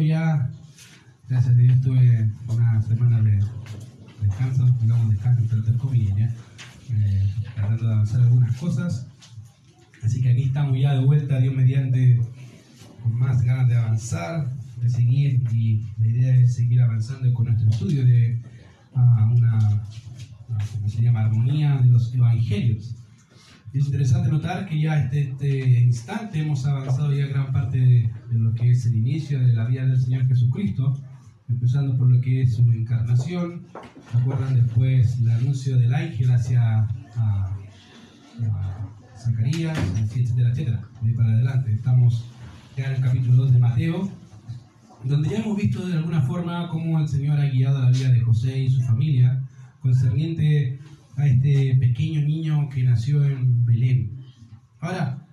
ya, gracias a Dios, tuve una semana de descanso, digamos descanso entre comillas, eh, tratando de avanzar algunas cosas. Así que aquí estamos ya de vuelta, Dios mediante, con más ganas de avanzar, de seguir, y la idea es seguir avanzando con nuestro estudio de uh, una, uh, ¿cómo se llama?, armonía de los evangelios. Es interesante notar que ya este, este instante hemos avanzado ya gran parte de, de, lo que es el inicio de la vida del Señor Jesucristo, empezando por lo que es su encarnación. ¿Recuerdan después el anuncio del ángel hacia a, a Zacarías, etcétera, etcétera? De ahí para adelante. Estamos ya en el capítulo 2 de Mateo, donde ya hemos visto de alguna forma cómo el Señor ha guiado la vida de José y su familia concerniente a este pequeño niño que nació en Belén. Ahora,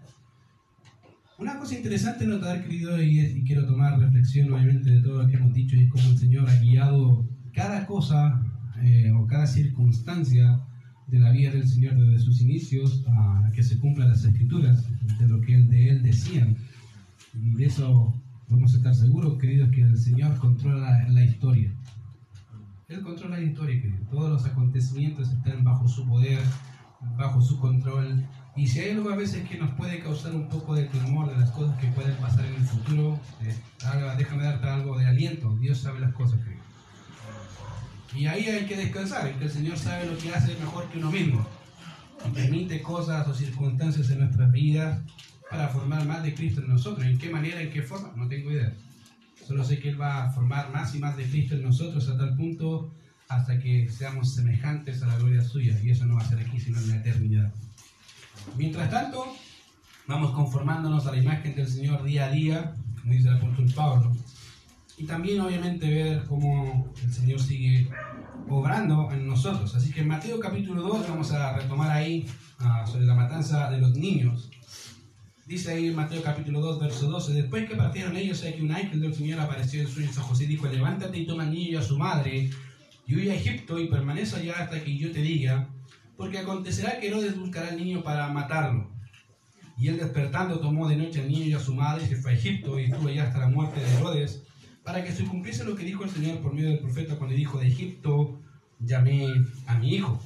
una cosa interesante notar, querido, y, es, y, quiero tomar reflexión obviamente de todo lo que hemos dicho, y es cómo el Señor ha guiado cada cosa eh, o cada circunstancia de la vida del Señor desde sus inicios a que se cumplan las escrituras de lo que de Él decían. Y de eso podemos estar seguros, queridos, que el Señor controla la, la historia. Él controla la historia. Todos los acontecimientos están bajo su poder, bajo su control. Y si hay algo a veces que nos puede causar un poco de temor de las cosas que pueden pasar en el futuro, eh, déjame darte algo de aliento. Dios sabe las cosas, querido. Y ahí hay que descansar, en que el Señor sabe lo que hace mejor que uno mismo. Y permite cosas o circunstancias en nuestras vidas para formar más de Cristo en nosotros. ¿En qué manera, en qué forma? No tengo idea. Solo sé que Él va a formar más y más de Cristo en nosotros a tal punto hasta que seamos semejantes a la gloria suya. Y eso no va a ser aquí, sino en la eternidad. Mientras tanto, vamos conformándonos a la imagen del Señor día a día, como dice el apóstol Pablo. Y también, obviamente, ver cómo el Señor sigue obrando en nosotros. Así que en Mateo capítulo 2 vamos a retomar ahí uh, sobre la matanza de los niños. Dice ahí en Mateo capítulo 2, verso 12, después que partieron ellos, hay que un ángel del Señor apareció en sueños a José y dijo, levántate y toma al niño y a su madre, y huye a Egipto y permanece allá hasta que yo te diga, porque acontecerá que Herodes buscará al niño para matarlo. Y él despertando tomó de noche al niño y a su madre y se fue a Egipto y estuvo allá hasta la muerte de Herodes, para que se cumpliese lo que dijo el Señor por medio del profeta cuando dijo, de Egipto llamé a mi hijo.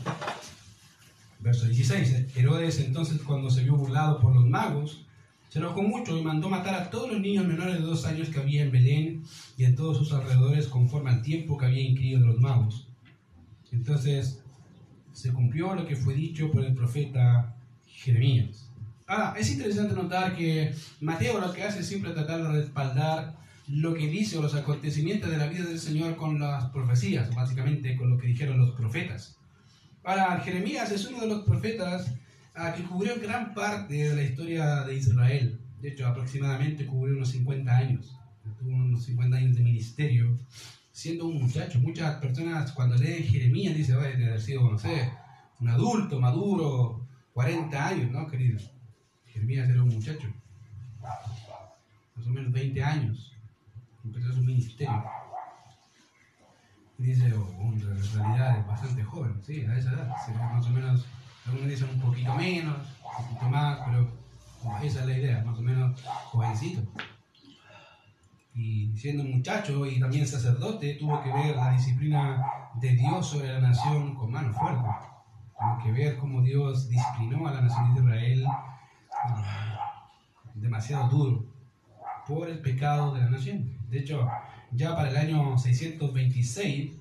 Verso 16. Herodes entonces cuando se vio burlado por los magos, se enojó mucho y mandó matar a todos los niños menores de dos años que había en Belén y en todos sus alrededores conforme al tiempo que había inquirido de los magos. Entonces se cumplió lo que fue dicho por el profeta Jeremías. Ahora, es interesante notar que Mateo lo que hace es siempre tratar de respaldar lo que dice o los acontecimientos de la vida del Señor con las profecías, básicamente con lo que dijeron los profetas. Ahora, Jeremías es uno de los profetas uh, que cubrió gran parte de la historia de Israel. De hecho, aproximadamente cubrió unos 50 años. Tuvo unos 50 años de ministerio, siendo un muchacho. Muchas personas cuando leen Jeremías dicen, vaya, de haber sido, no sé, un adulto, maduro, 40 años, ¿no, querido? Jeremías era un muchacho, más o menos 20 años, empezó su ministerio. Dice, oh, en realidad es bastante joven, sí, a esa edad, más o menos algunos dicen un poquito menos, un poquito más, pero esa es la idea, más o menos jovencito. Y siendo muchacho y también sacerdote, tuvo que ver la disciplina de Dios sobre la nación con mano fuerte. Tuvo que ver cómo Dios disciplinó a la nación de Israel uh, demasiado duro por el pecado de la nación. De hecho, ya para el año 626,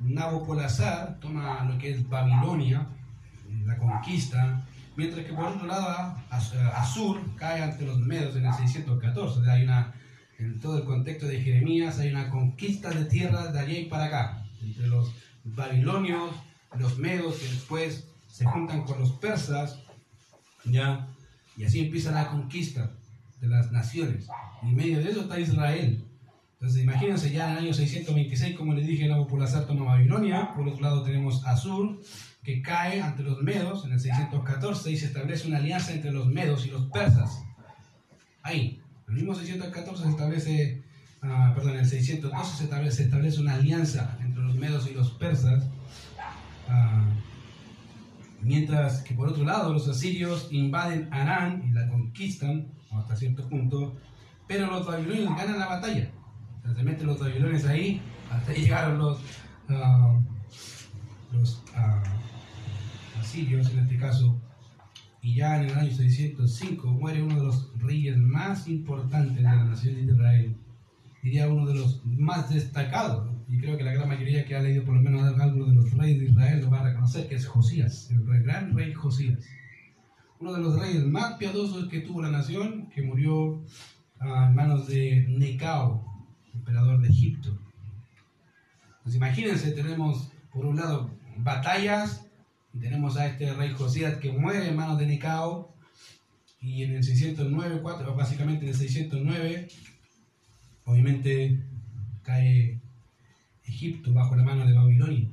Nabopolassar toma lo que es Babilonia, la conquista, mientras que por otro lado Asur cae ante los medos en el 614. O sea, hay una, en todo el contexto de Jeremías hay una conquista de tierras de allí para acá, entre los babilonios, los medos, que después se juntan con los persas, ¿ya? y así empieza la conquista de las naciones. Y en medio de eso está Israel. Entonces imagínense ya en el año 626, como les dije, Nabopolassar toma Babilonia, por otro lado tenemos Asur, que cae ante los medos en el 614 y se establece una alianza entre los medos y los persas. Ahí, en el mismo 614 se establece, uh, perdón, en el 612 se establece, se establece, una alianza entre los medos y los persas. Uh, mientras que por otro lado los asirios invaden Arán y la conquistan hasta cierto punto, pero los babilonios ganan la batalla. Se meten los babilonios ahí, hasta ahí llegaron los, ah, los ah, en este caso, y ya en el año 605 muere uno de los reyes más importantes de la nación de Israel, diría uno de los más destacados, y creo que la gran mayoría que ha leído por lo menos algo de los reyes de Israel lo va a reconocer, que es Josías, el gran rey Josías. Uno de los reyes más piadosos que tuvo la nación, que murió en manos de Necao, emperador de Egipto. Pues imagínense, tenemos por un lado batallas, tenemos a este rey Josías que muere en manos de Necao, y en el 609, 4, básicamente en el 609, obviamente cae Egipto bajo la mano de Babilonia.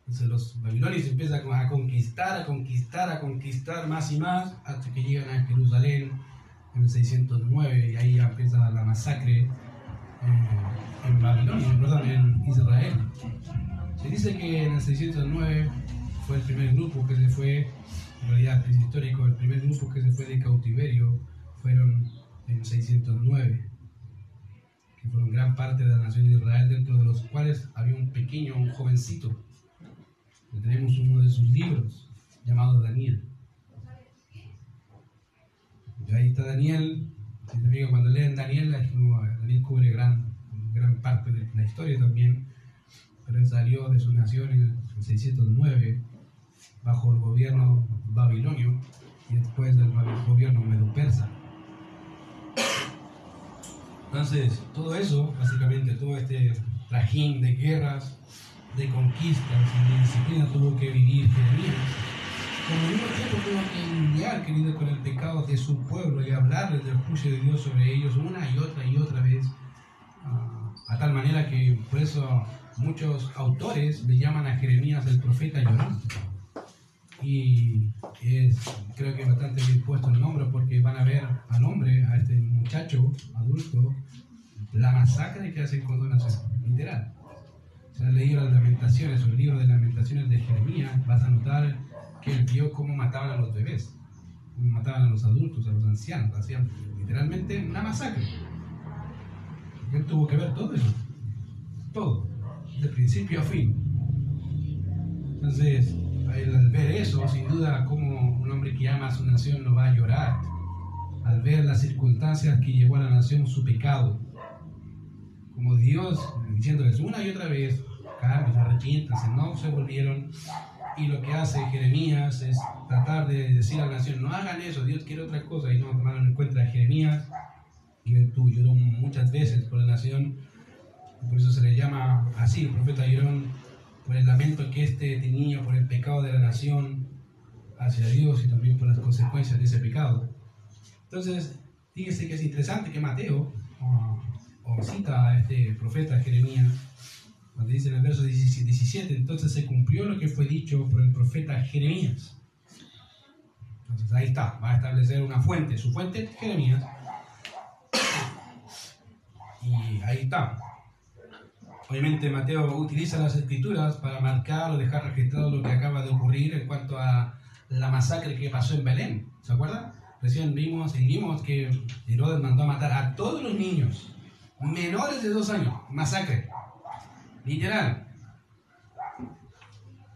Entonces los babilonios empiezan a conquistar, a conquistar, a conquistar más y más, hasta que llegan a Jerusalén en el 609 y ahí empieza la masacre eh, en Babilonia, en Israel. Se dice que en el 609 fue el primer grupo que se fue, en realidad es histórico, el primer grupo que se fue de cautiverio fueron en el 609 que fueron gran parte de la nación de Israel, dentro de los cuales había un pequeño, un jovencito. tenemos uno de sus libros, llamado Daniel. Y ahí está Daniel. cuando leen Daniel, Daniel cubre gran, gran parte de la historia también. Pero él salió de su nación en el 609 bajo el gobierno babilonio y después del gobierno medo-persa. Entonces, todo eso, básicamente, todo este trajín de guerras, de conquistas y de disciplina tuvo que vivir Jeremías. Como mismo tiempo tuvo que lidiar, querido, con el pecado de su pueblo y hablarles del juicio de Dios sobre ellos una y otra y otra vez. Uh, a tal manera que por eso muchos autores le llaman a Jeremías el profeta llorando. Y es, creo que bastante bien puesto el nombre porque van a ver al hombre, a este muchacho adulto, la masacre que hacen con donación, literal. Si has leído las lamentaciones o el libro de lamentaciones de Jeremías, vas a notar que él vio cómo mataban a los bebés, cómo mataban a los adultos, a los ancianos, hacían literalmente una masacre. Él tuvo que ver todo eso, todo, de principio a fin. Entonces, al ver eso, sin duda, como un hombre que ama a su nación no va a llorar, al ver las circunstancias que llevó a la nación su pecado, como Dios diciéndoles una y otra vez, cambien, arrepiéntanse, no se volvieron. Y lo que hace Jeremías es tratar de decir a la nación, no hagan eso, Dios quiere otra cosa, y no tomaron en cuenta a Jeremías, y tú lloró muchas veces por la nación, por eso se le llama así, el profeta lloró por el lamento que este tenía por el pecado de la nación hacia Dios y también por las consecuencias de ese pecado. Entonces, fíjese que es interesante que Mateo cita a este profeta Jeremías, cuando dice en el verso 17, entonces se cumplió lo que fue dicho por el profeta Jeremías. Entonces ahí está, va a establecer una fuente, su fuente Jeremías. Y ahí está, Obviamente Mateo utiliza las escrituras para marcar o dejar registrado lo que acaba de ocurrir en cuanto a la masacre que pasó en Belén. ¿Se acuerdan? Recién vimos y vimos que Herodes mandó a matar a todos los niños menores de dos años. Masacre. Literal.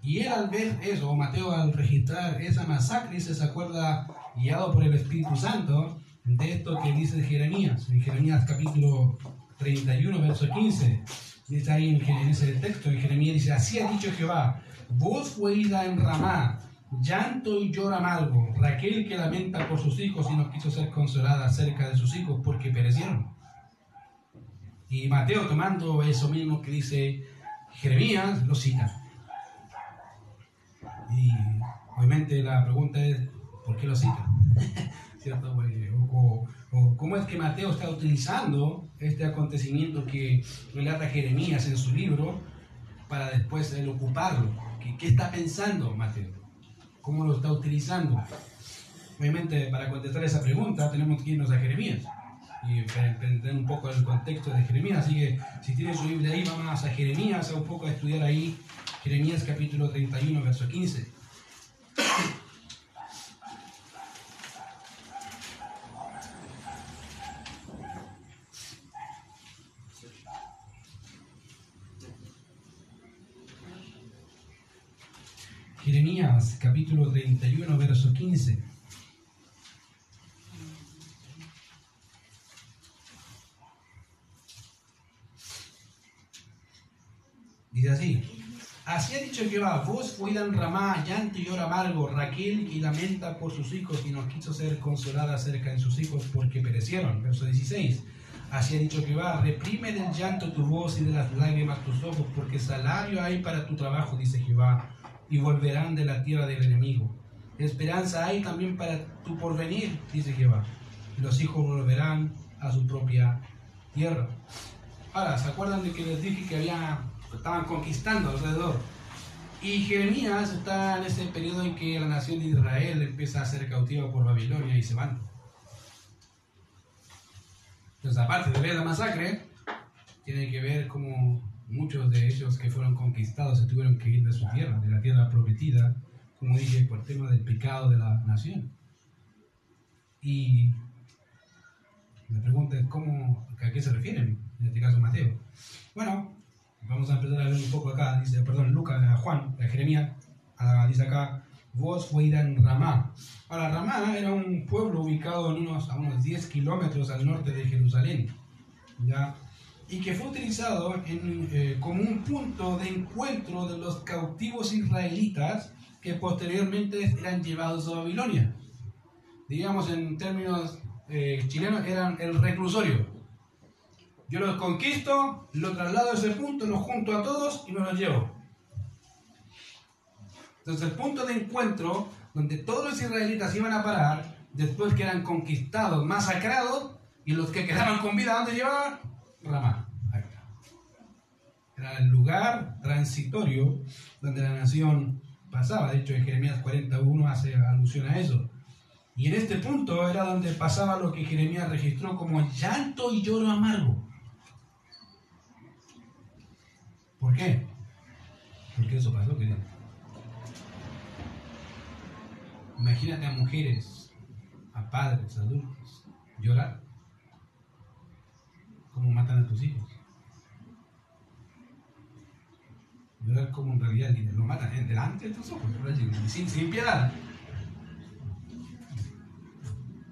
Y él al ver eso, Mateo al registrar esa masacre, se acuerda, guiado por el Espíritu Santo, de esto que dice Jeremías, en Jeremías capítulo 31, verso 15 dice ahí en, ese texto, en Jeremías dice, así ha dicho Jehová, voz fue ida en Ramá, llanto y llora amargo, Raquel que lamenta por sus hijos y no quiso ser consolada acerca de sus hijos porque perecieron. Y Mateo tomando eso mismo que dice Jeremías, lo cita. Y obviamente la pregunta es, ¿por qué lo cita? ¿Cierto? O, o, cómo es que Mateo está utilizando este acontecimiento que relata Jeremías en su libro para después él ocuparlo. ¿Qué, ¿Qué, está pensando Mateo? ¿Cómo lo está utilizando? Obviamente, para contestar esa pregunta tenemos que irnos a Jeremías y entender un poco el contexto de Jeremías. Así que si tienen su Biblia ahí, vamos a Jeremías, a un poco a estudiar ahí Jeremías capítulo 31, verso 15. Jeremías capítulo 31, verso 15. Dice así, así ha dicho Jehová, vos fueran Ramá, llanto y lloro amargo, Raquel y lamenta por sus hijos y no quiso ser consolada acerca de sus hijos porque perecieron. Verso 16, así ha dicho Jehová, reprime del llanto tu voz y de las lágrimas tus ojos, porque salario hay para tu trabajo, dice Jehová, y volverán de la tierra del enemigo. Esperanza hay también para tu porvenir, dice Jehová, los hijos volverán a su propia tierra. Ahora, ¿se acuerdan de que les dije que había estaban conquistando alrededor. Y Jeremías está en ese periodo en que la nación de Israel empieza a ser cautiva por Babilonia y se van. Entonces, aparte de ver la masacre, tiene que ver como muchos de ellos que fueron conquistados se tuvieron que ir de su tierra, de la tierra prometida, como dije, por tema del pecado de la nación. Y la pregunta es, ¿cómo, ¿a qué se refieren? En este caso, Mateo. Bueno, Vamos a empezar a ver un poco acá, dice, perdón, Lucas, Juan, a Jeremías, dice acá, vos en Ramá. Ahora, Ramá era un pueblo ubicado en unos, a unos 10 kilómetros al norte de Jerusalén, ¿ya? Y que fue utilizado en, eh, como un punto de encuentro de los cautivos israelitas que posteriormente eran llevados a Babilonia. Digamos en términos eh, chilenos, eran el reclusorio. Yo los conquisto, los traslado a ese punto, los junto a todos y me los llevo. Entonces el punto de encuentro donde todos los israelitas iban a parar después que eran conquistados, masacrados, y los que quedaban con vida, ¿dónde llevaban? Ramá. Era el lugar transitorio donde la nación pasaba. De hecho, en Jeremías 41 hace alusión a eso. Y en este punto era donde pasaba lo que Jeremías registró como llanto y lloro amargo. ¿Por qué? Porque eso pasó, querido. Imagínate a mujeres, a padres, adultos, llorar. ¿Cómo matan a tus hijos? Llorar como en realidad lo matan delante de tus ojos, sin, sin piedad.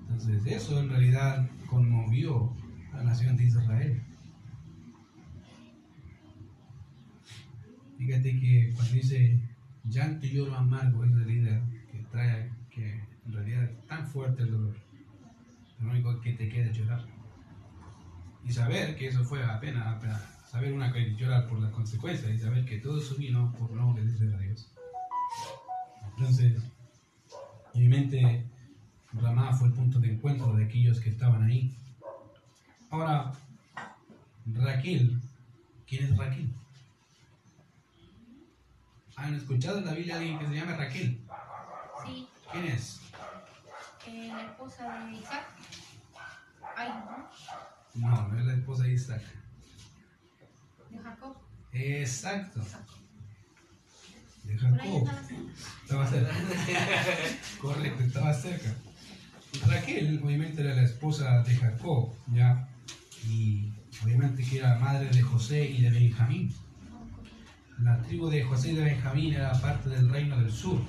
Entonces eso en realidad conmovió a la nación de Israel. Fíjate que cuando dice llanto y lloro amargo es la realidad que trae, que en realidad es tan fuerte el dolor. Lo único que te queda es llorar. Y saber que eso fue apenas, saber una que llorar por las consecuencias y saber que todo eso vino por no obedecer a Dios. Entonces, en mi mente, Ramá fue el punto de encuentro de aquellos que estaban ahí. Ahora, Raquel, ¿quién es Raquel? ¿Han escuchado en la Biblia a alguien que se llama Raquel? Sí. ¿Quién es? Eh, la esposa de Isaac. Ay, ¿no? No, no es la esposa de Isaac. De Jacob. Exacto. De Jacob. Estaba cerca. Correcto, estaba cerca. Raquel, obviamente, era la esposa de Jacob, ¿ya? Y obviamente que era madre de José y de Benjamín. La tribu de José y de Benjamín era parte del reino del sur.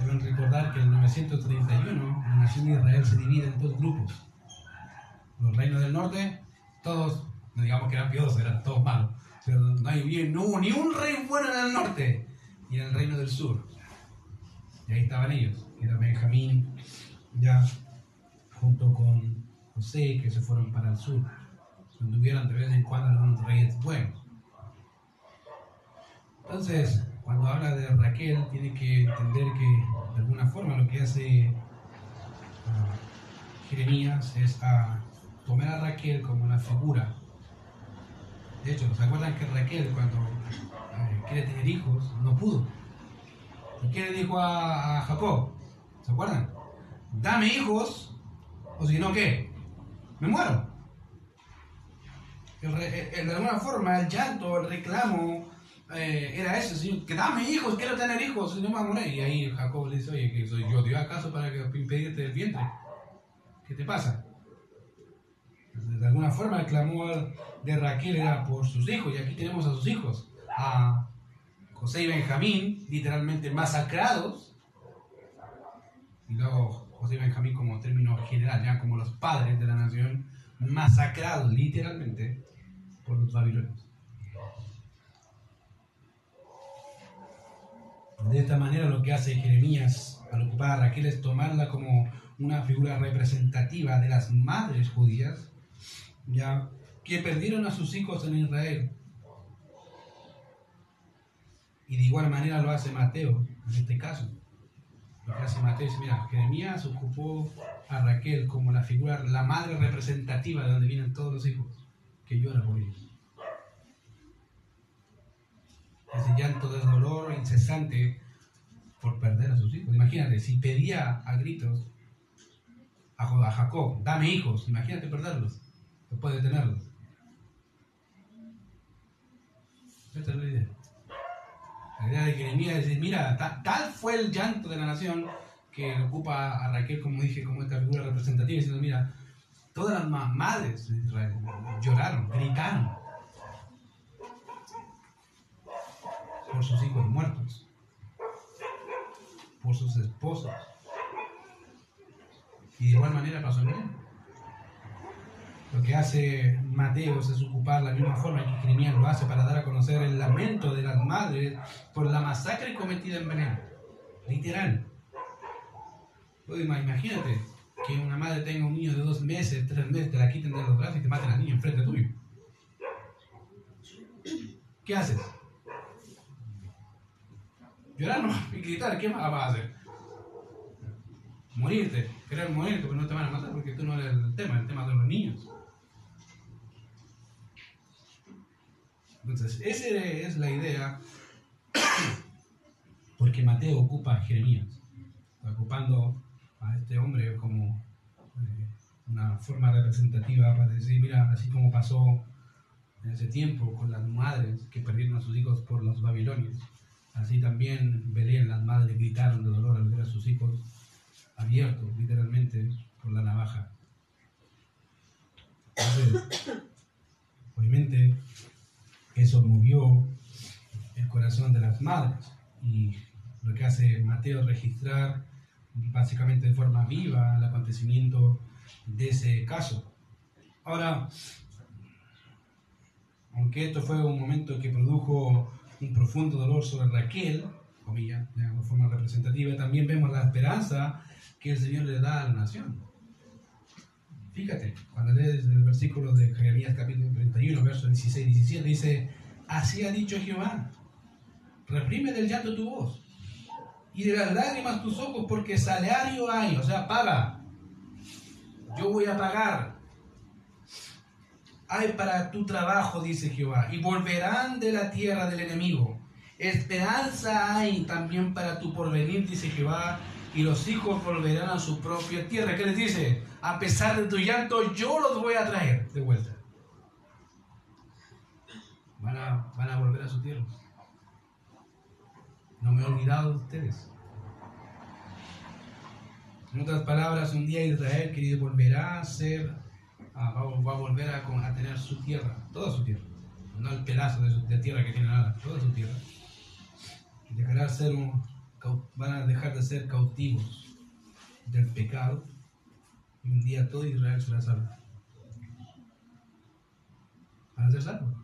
Deben recordar que en 931 la nación de Israel se divide en dos grupos. Los reinos del norte, todos, no digamos que eran piadosos, eran todos malos. Pero no, hay no hubo ni un rey bueno en el norte. Y en el reino del sur. Y ahí estaban ellos. Era Benjamín, ya, junto con José, que se fueron para el sur. Donde hubieran de vez en cuando algunos reyes buenos. Entonces, cuando habla de Raquel, tiene que entender que de alguna forma lo que hace ah, Jeremías es a tomar a Raquel como una figura. De hecho, ¿se acuerdan que Raquel cuando eh, quiere tener hijos no pudo? ¿Y qué le dijo a, Jacob? ¿Se acuerdan? Dame hijos, o si no, ¿qué? Me muero. de alguna forma, el llanto, el reclamo, eh, era eso, Señor, que dame hijos, quiero tener hijos, no me a morir. Y ahí Jacob le dice, oye, que soy yo, ¿te acaso para que impedirte el vientre? ¿Qué te pasa? De alguna forma el clamor de Raquel era por sus hijos, y aquí tenemos a sus hijos, a José y Benjamín, literalmente masacrados. Y luego José y Benjamín como término general, ya como los padres de la nación, masacrados literalmente por los babilonios. De esta manera lo que hace Jeremías al ocupar a Raquel es tomarla como una figura representativa de las madres judías, ya que perdieron a sus hijos en Israel. Y de igual manera lo hace Mateo en este caso. Lo que hace Mateo es, mira, Jeremías ocupó a Raquel como la figura, la madre representativa de donde vienen todos los hijos, que llora por ellos. Ese llanto de dolor incesante por perder a sus hijos. Imagínate, si pedía a gritos a Jacob, dame hijos, imagínate perderlos, después de tenerlos. Esta es la idea. La idea de Jeremías es decir, mira, tal fue el llanto de la nación que ocupa a Raquel, como dije, como esta figura representativa, diciendo, mira, todas las madres de Israel lloraron, gritaron por sus hijos muertos, por sus esposos. Y de igual manera pasó en él. Lo que hace Mateo es ocupar la misma forma que Jeremías lo hace para dar a conocer el lamento de las madres por la masacre cometida en Belén. Literal. Imagínate que una madre tenga un niño de dos meses, tres meses, te la quiten de los brazos y te maten al niño enfrente tuyo. ¿Qué haces? Llorar y gritar, ¿qué más vas a hacer? Morirte, querer morirte, porque no te van a matar, porque tú no eres el tema, el tema de los niños. Entonces, esa es la idea, porque Mateo ocupa a Jeremías, ocupando a este hombre como eh, una forma representativa para decir, mira, así como pasó en ese tiempo con las madres que perdieron a sus hijos por los babilonios, así también Belén, las madres gritaron de dolor al ver a sus hijos abiertos literalmente por la navaja. obviamente, eso movió el corazón de las madres y lo que hace Mateo registrar básicamente de forma viva el acontecimiento de ese caso. Ahora, aunque esto fue un momento que produjo un profundo dolor sobre Raquel, comillas, de forma representativa, también vemos la esperanza que el Señor le da a la nación. Fíjate, cuando lees el versículo de Jeremías capítulo 31, versos 16 y 17, dice, así ha dicho Jehová, reprime del llanto tu voz y de las lágrimas tus ojos porque salario hay, o sea, paga. Yo voy a pagar. Hay para tu trabajo, dice Jehová, y volverán de la tierra del enemigo. Esperanza hay también para tu porvenir, dice Jehová, y los hijos volverán a su propia tierra. ¿Qué les dice? A pesar de tu llanto, yo los voy a traer de vuelta. Van a, van a volver a su tierra. No me he olvidado de ustedes. En otras palabras, un día Israel, querido, volverá a ser, va, a volver a, tener su tierra, toda su tierra. No el pedazo de, tierra que tiene nada, toda su tierra. Y dejará ser un, van a dejar de ser cautivos del pecado y un día todo Israel será salvo. Van a ser salvos.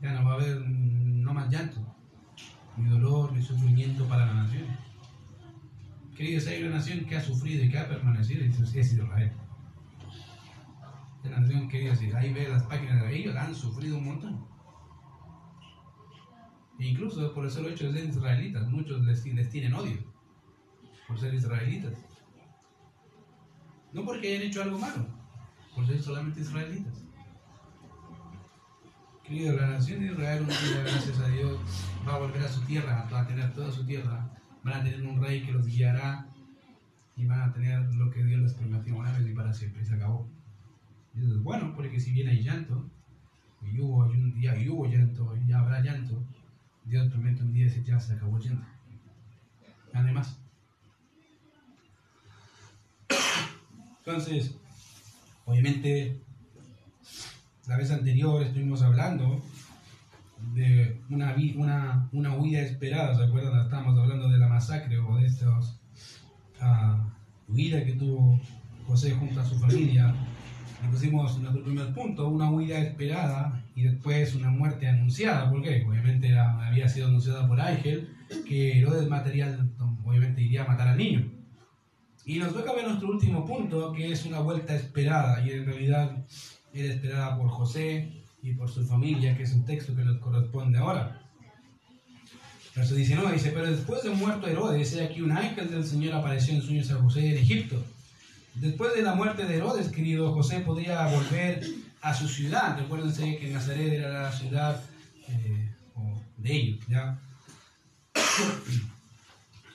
Ya no va a haber no más llanto, ni dolor, ni sufrimiento para la nación. Queridos, hay una nación que ha sufrido y que ha permanecido y es Israel. La nación, queridos, ahí ve las páginas de ellos, han sufrido un montón. E incluso por el solo hecho de ser israelitas, muchos les, les tienen odio por ser israelitas. No porque hayan hecho algo malo, por ser solamente israelitas. Querido, la nación de Israel un día, gracias a Dios, va a volver a su tierra, va a tener toda su tierra. Van a tener un rey que los guiará y van a tener lo que Dios les prometió una vez y para siempre. Y se acabó. Y eso es bueno, porque si bien hay llanto, y hubo un día, y hubo llanto, y habrá llanto, Dios promete un día y ya se acabó el llanto. Además. Entonces, obviamente la vez anterior estuvimos hablando de una, una, una huida esperada, ¿se acuerdan? Estábamos hablando de la masacre o de estas ah, huida que tuvo José junto a su familia. Y pusimos nuestro primer punto, una huida esperada y después una muerte anunciada. ¿Por qué? Obviamente era- había sido anunciada por Ángel que Herodes material obviamente iría a matar al niño. Y nos toca ver nuestro último punto, que es una vuelta esperada, y en realidad era esperada por José y por su familia, que es un texto que nos corresponde ahora. Verso 19 dice, pero después de muerto Herodes, he aquí un ángel del Señor apareció en sueños a José en Egipto. Después de la muerte de Herodes, querido, José podría volver a su ciudad. Recuérdense que Nazaret era la ciudad eh, de ellos, ¿ya?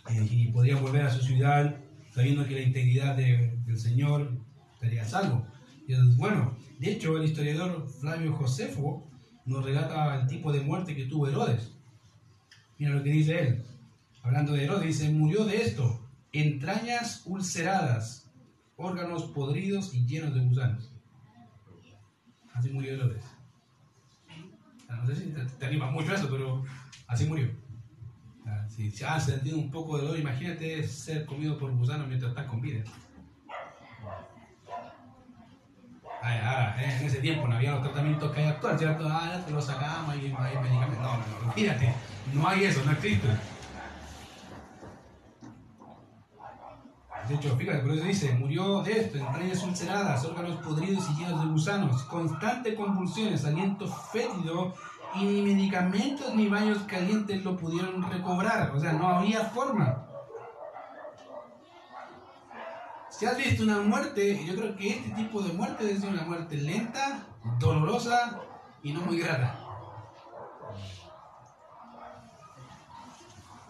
Eh, y podría volver a su ciudad sabiendo que la integridad de- del Señor estaría a salvo. Y es bueno. De hecho, el historiador Flavio Josefo nos relata el tipo de muerte que tuvo Herodes. Mira lo que dice él. Hablando de Herodes, dice, murió de esto, entrañas ulceradas, órganos podridos y llenos de gusanos. Así murió. Ah, No sé si te, te anima mucho eso, pero así murió. Ah, Si si has sentido un poco de dolor, imagínate ser comido por gusanos mientras estás con vida. Ay, eh, en ese tiempo no había los tratamientos que hay actual, ¿cierto? Ah, te lo sacamos y hay medicamentos. No, no, no, fíjate, no hay eso, no existe. De hecho, fíjate, por eso dice, murió de esto, entrañas ulceradas, órganos podridos y llenos de gusanos, constantes convulsiones, aliento fétido y ni medicamentos ni baños calientes lo pudieron recobrar. O sea, no había forma. Si has visto una muerte, yo creo que este tipo de muerte es una muerte lenta, dolorosa y no muy grata.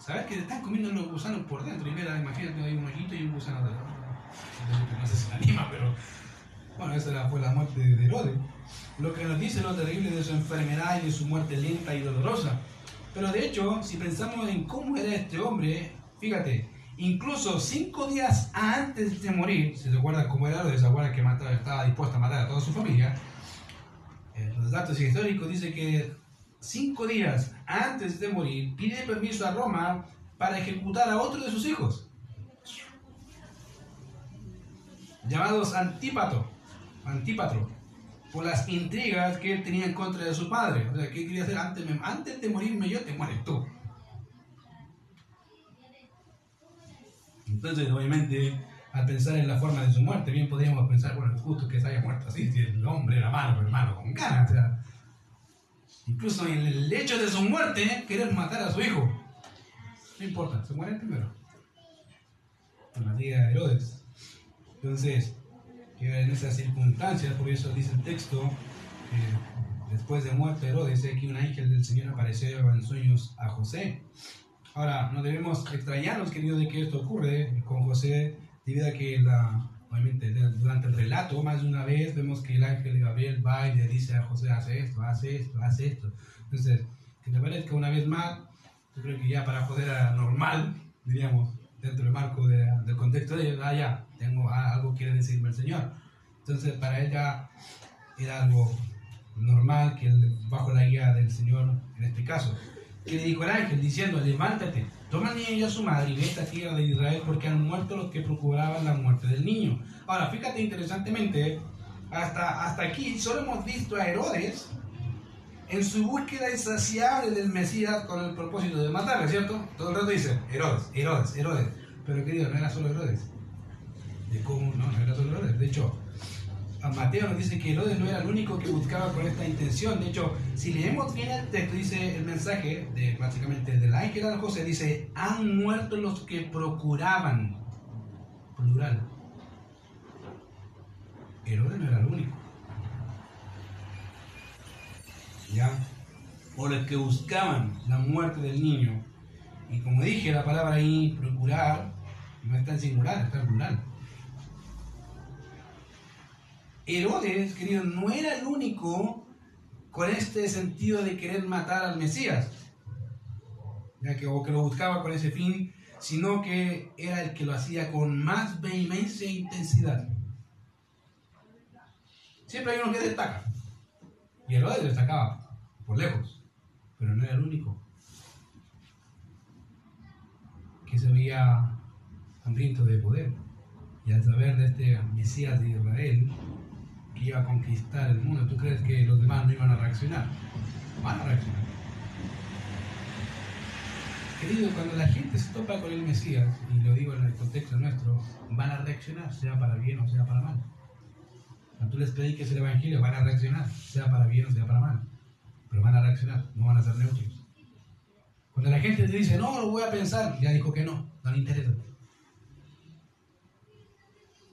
¿Sabes que te están comiendo los gusanos por dentro? Y mira, imagínate, hay un ojito y un gusano de No sé si me anima, pero bueno, esa fue la muerte de Herodes. Lo que nos dice lo terrible de su enfermedad y de su muerte lenta y dolorosa. Pero de hecho, si pensamos en cómo era este hombre, fíjate, incluso cinco días antes de morir, si se acuerdan cómo era Herodes, se que mataba- estaba dispuesto a matar a toda su familia, los datos históricos dicen que cinco días antes de morir pide permiso a Roma para ejecutar a otro de sus hijos, llamados Antípato, Antípatro, por las intrigas que él tenía en contra de su padre. O sea, ¿qué quería hacer? Antes, antes de morirme yo, te mueres tú. Entonces, obviamente, al pensar en la forma de su muerte, bien podríamos pensar, bueno, justo que se haya muerto así, el hombre era malo, hermano, con ganas. O sea, incluso en el hecho de su muerte, querer matar a su hijo. No importa, se muere primero. En la vida de Herodes. Entonces, en esas circunstancias, por eso dice el texto, después de muerte de Herodes, aquí un ángel del Señor apareció en sueños a José. Ahora, no debemos extrañarnos, querido, de que esto ocurre con José, debido a que la, obviamente durante el relato, más de una vez, vemos que el ángel Gabriel va y le dice a José, hace esto, hace esto, hace esto. Entonces, que te parezca una vez más, yo creo que ya para poder a normal, diríamos, dentro del marco de- del contexto de ellos, ah, ya, tengo algo quiere decirme el Señor. Entonces, para él ya era algo normal que bajo la guía del Señor, en este caso, que le dijo el ángel diciendo, levántate, toma al niño y a su madre y ve a esta tierra de Israel porque han muerto los que procuraban la muerte del niño. Ahora, fíjate interesantemente, hasta, hasta aquí solo hemos visto a Herodes en su búsqueda insaciable del Mesías con el propósito de matarle, ¿cierto? Todo el rato dice, Herodes, Herodes, Herodes. Pero querido, no era solo Herodes. De cómo, no, no era solo Herodes. De hecho, Mateo nos dice que Herodes no era el único que buscaba con esta intención. De hecho, si leemos bien el texto, dice el mensaje, de, básicamente del ángel a José, dice, han muerto los que procuraban. Plural. Herodes no era el único. ¿Ya? O los que buscaban la muerte del niño. Y como dije, la palabra ahí, procurar, no está en singular, está en plural. Herodes, querido, no era el único con este sentido de querer matar al Mesías, ya que, o que lo buscaba con ese fin, sino que era el que lo hacía con más vehemencia e intensidad. Siempre hay uno que destaca, y Herodes destacaba por lejos. pero no era el único. Que se veía hambriento de poder. Y al saber de este Mesías de Israel, iba a conquistar el mundo, ¿tú crees que los demás no iban a reaccionar? Van a reaccionar. Querido, cuando la gente se topa con el Mesías, y lo digo en el contexto nuestro, van a reaccionar, sea para bien o sea para mal. Cuando tú les prediques el Evangelio, van a reaccionar, sea para bien o sea para mal. Pero van a reaccionar, no van a ser neutros. Cuando la gente te dice, no, lo voy a pensar, ya dijo que no, no le interesa.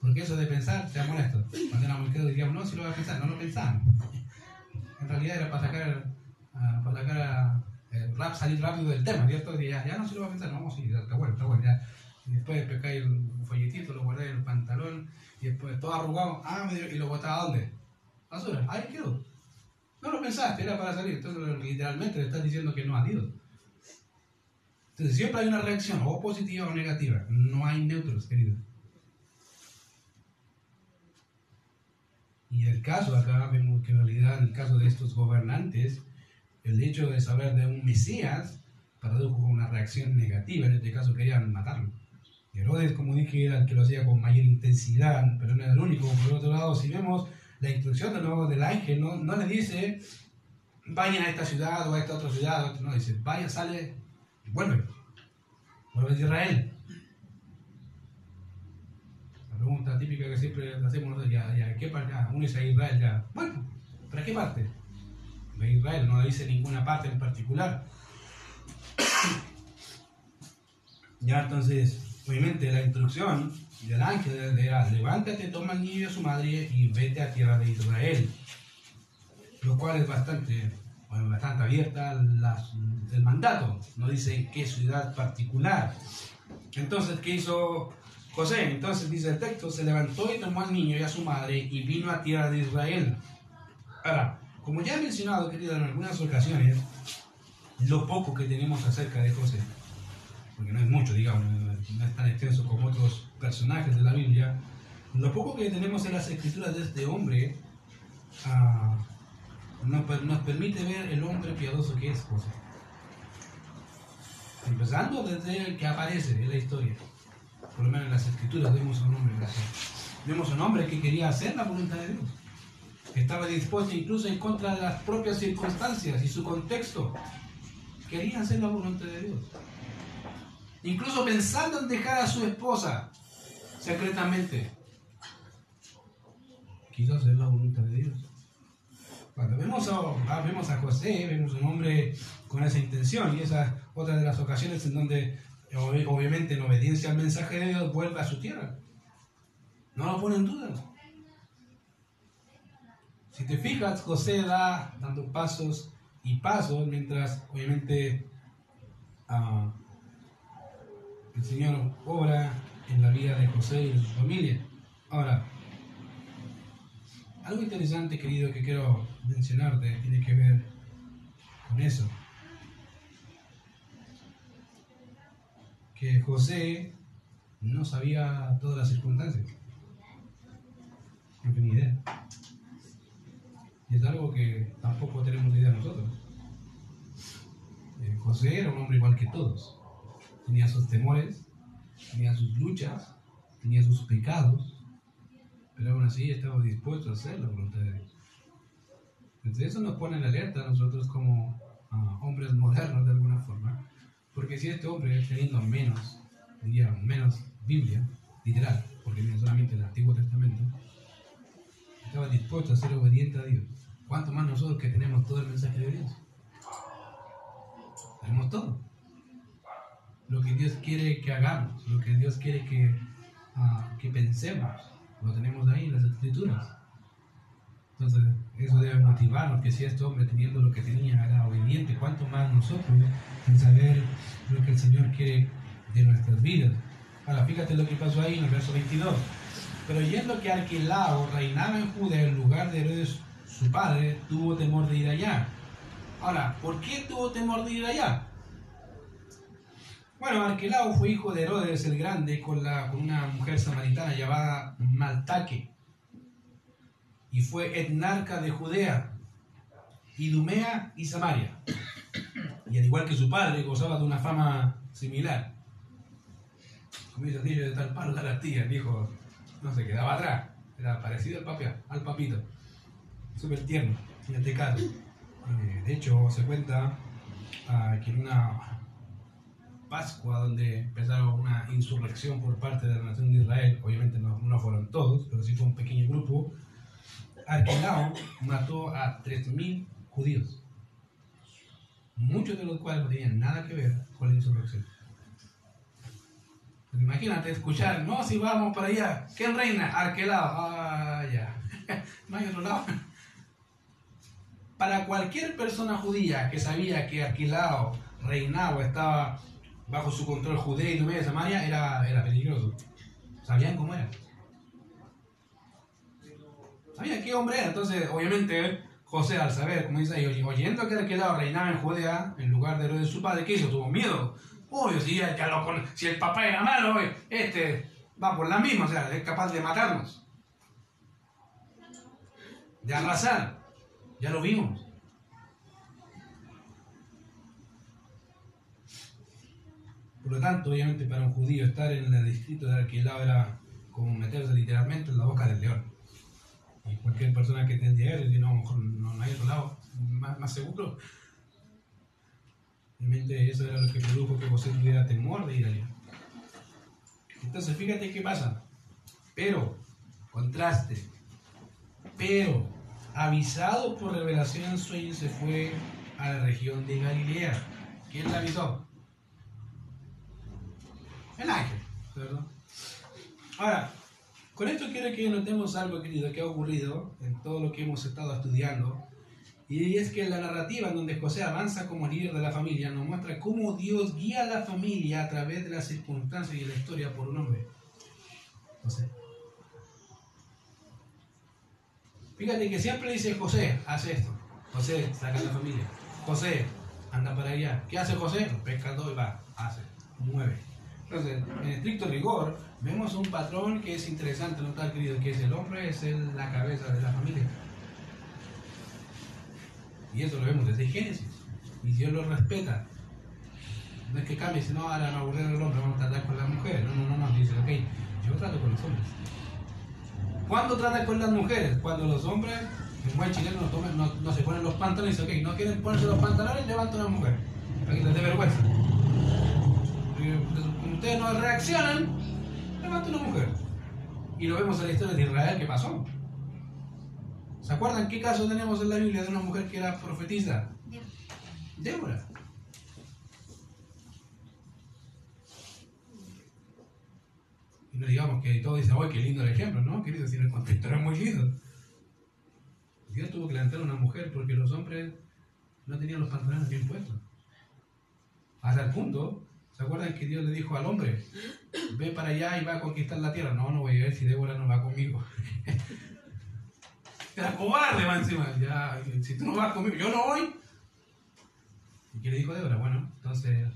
Porque eso de pensar sea molesto. Cuando éramos muy diríamos, no, si lo voy a pensar, no lo pensamos. En realidad era para sacar, uh, para sacar el rap, salir rápido del tema, ¿cierto? Y ya, ya no se lo va a pensar, no, sí, está bueno, está bueno, ya. Y después pescáis el folletito, lo guardáis en el pantalón, y después todo arrugado, ah, me dio, y lo botáis a dónde? Basura, ahí quedó. No lo pensaste, era para salir, entonces literalmente le estás diciendo que no ha ido. Entonces siempre hay una reacción, o positiva o negativa, no hay neutros, querido. Y el caso, acá vemos que en realidad en el caso de estos gobernantes, el hecho de saber de un Mesías tradujo una reacción negativa, en este caso querían matarlo. Herodes, como dije, era el que lo hacía con mayor intensidad, pero no era el único. Por otro lado, si vemos la instrucción de nuevo del ángel, no, no le dice, vayan a esta ciudad o a esta otra ciudad, no, dice, vaya, sale, vuelve, vuelve a Israel. Pregunta típica que siempre hacemos ya, ya, ¿qué parte? Ya, uno a Israel, ya, bueno, ¿para qué parte? de Israel, no dice ninguna parte en particular. ya entonces, obviamente la instrucción del ángel era, levántate, toma al niño y a su madre y vete a tierra de Israel. Lo cual es bastante, bastante abierta el mandato, no dice qué ciudad particular. Entonces, ¿qué hizo José? Entonces dice el texto, se levantó y tomó al niño y a su madre y vino a tierra de Israel. Ahora, como ya he mencionado, querido, en algunas ocasiones, lo poco que tenemos acerca de José, porque no es mucho, digamos, no es tan extenso como otros personajes de la Biblia, lo poco que tenemos en las escrituras de este hombre uh, nos, nos, permite ver el hombre piadoso que es José. Empezando desde el que aparece en la historia, por lo menos en las escrituras vemos un hombre, vemos un hombre que quería hacer la voluntad de Dios estaba dispuesto incluso en contra de las propias circunstancias y su contexto. Quería hacer la voluntad de Dios. Incluso pensando en dejar a su esposa secretamente. Quiso hacer la voluntad de Dios. Cuando vemos a, ah, vemos a José, vemos un hombre con esa intención y esa es otra de las ocasiones en donde obviamente en obediencia al mensaje de Dios vuelve a su tierra. No lo pone en duda. Si te fijas, José da dando pasos y pasos mientras obviamente uh, el Señor obra en la vida de José y de su familia. Ahora, algo interesante, querido, que quiero mencionarte tiene que ver con eso. Que José no sabía todas las circunstancias. No tenía idea. Y es algo que tampoco tenemos idea nosotros. Eh, José era un hombre igual que todos. Tenía sus temores, tenía sus luchas, tenía sus pecados, pero aún así estaba dispuesto a hacer la voluntad de Dios. Entonces eso nos pone en alerta a nosotros como ah, hombres modernos de alguna forma, porque si este hombre teniendo menos, diría menos Biblia, literal, porque tiene solamente el Antiguo Testamento, estaba dispuesto a ser obediente a Dios. ¿Cuánto más nosotros que tenemos todo el mensaje de Dios? Tenemos todo. Lo que Dios quiere que hagamos, lo que Dios quiere que, uh, que pensemos, lo tenemos ahí en las escrituras. Entonces, eso debe motivarnos que si este hombre teniendo lo que tenía era obediente, cuánto más nosotros en saber lo que el Señor quiere de nuestras vidas. Ahora, fíjate lo que pasó ahí en el verso 22. Pero yendo que Arquelao reinaba en Judea en lugar de Herodes su padre, tuvo temor de ir allá. Ahora, ¿por qué tuvo temor de ir allá? Bueno, Arquelao fue hijo de Herodes el Grande con, la, con una mujer samaritana llamada Maltaque y fue etnarca de Judea, Idumea y Samaria. Y al igual que su padre, gozaba de una fama similar. Como dice de tal palo de la tía, el hijo no se quedaba atrás. Era parecido al, papia, al papito. Súper tierno, en este caso. Eh, de hecho, se cuenta ah, que en una Pascua, donde empezaron una insurrección por parte de la nación de Israel, obviamente no, no fueron todos, pero sí fue un pequeño grupo, Arquelao mató a 3.000 judíos, muchos de los cuales no tenían nada que ver con la insurrección. Pues imagínate escuchar, no, si vamos para allá, ¿quién reina? Arquelao, ah, ya, no hay otro lado. Para cualquier persona judía que sabía que Arquelao reinaba, estaba bajo su control Judea y Samaria, era, era peligroso. Sabían cómo era. Sabían qué hombre era. Entonces, obviamente, José, al saber, como dice ahí, oyendo que Arquelao reinaba en Judea, en lugar de lo de su padre, ¿qué hizo? Tuvo miedo. Obvio, si, lo, si el papá era malo, este va por la misma, o sea, es capaz de matarnos. De arrasar. Ya lo vimos. Por lo tanto, obviamente para un judío estar en el distrito de Arquelao era como meterse literalmente en la boca del león. Y cualquier persona que tendría él, no, a lo mejor no, hay otro lado más, más seguro. Obviamente eso era lo que produjo que José tuviera temor de ir allá. Entonces, fíjate qué pasa. Pero, contraste. Pero, avisado por revelación en sueño, se fue a la región de Galilea. ¿Quién le avisó? el ángel. Ahora, con esto quiero que notemos algo, querido, que ha ocurrido en todo lo que hemos estado estudiando. Y es que la narrativa en donde José avanza como líder de la familia nos muestra cómo Dios guía a la familia a través de las circunstancias y la historia por un hombre. José. Fíjate que siempre dice José, hace esto. José, saca a la familia. José, anda para allá. ¿Qué hace José? Pesca dos y va, hace, mueve. Entonces, en estricto rigor, vemos un patrón que es interesante notar, querido, que es el hombre es la cabeza de la familia. Y eso lo vemos desde Génesis. Y Dios lo respeta. No es que cambie, sino ahora no aburrir al hombre, vamos a tratar con las mujeres. No, no, no, no. Dice, ok, yo trato con los hombres. ¿Cuándo trata con las mujeres? Cuando los hombres, en buen chileno, no, no, se ponen los pantalones dice, ok, no quieren ponerse los pantalones, levanta una mujer. Para que les dé vergüenza ustedes no reaccionan, levanta una mujer. Y lo vemos en la historia de Israel que pasó. ¿Se acuerdan qué caso tenemos en la Biblia de una mujer que era profetisa? Débora. Y no digamos que todo dice, ¡ay, qué lindo el ejemplo! No, querido, decir, el contexto era muy lindo. Dios tuvo que levantar a una mujer porque los hombres no tenían los pantalones bien puestos. Hasta el punto ¿Se acuerdan que Dios le dijo al hombre, ve para allá y va a conquistar la tierra? No, no voy a ver si Débora no va conmigo. Era cobarde, va encima. Ya, si tú no vas conmigo, yo no voy. ¿Y qué le dijo Débora? Bueno, entonces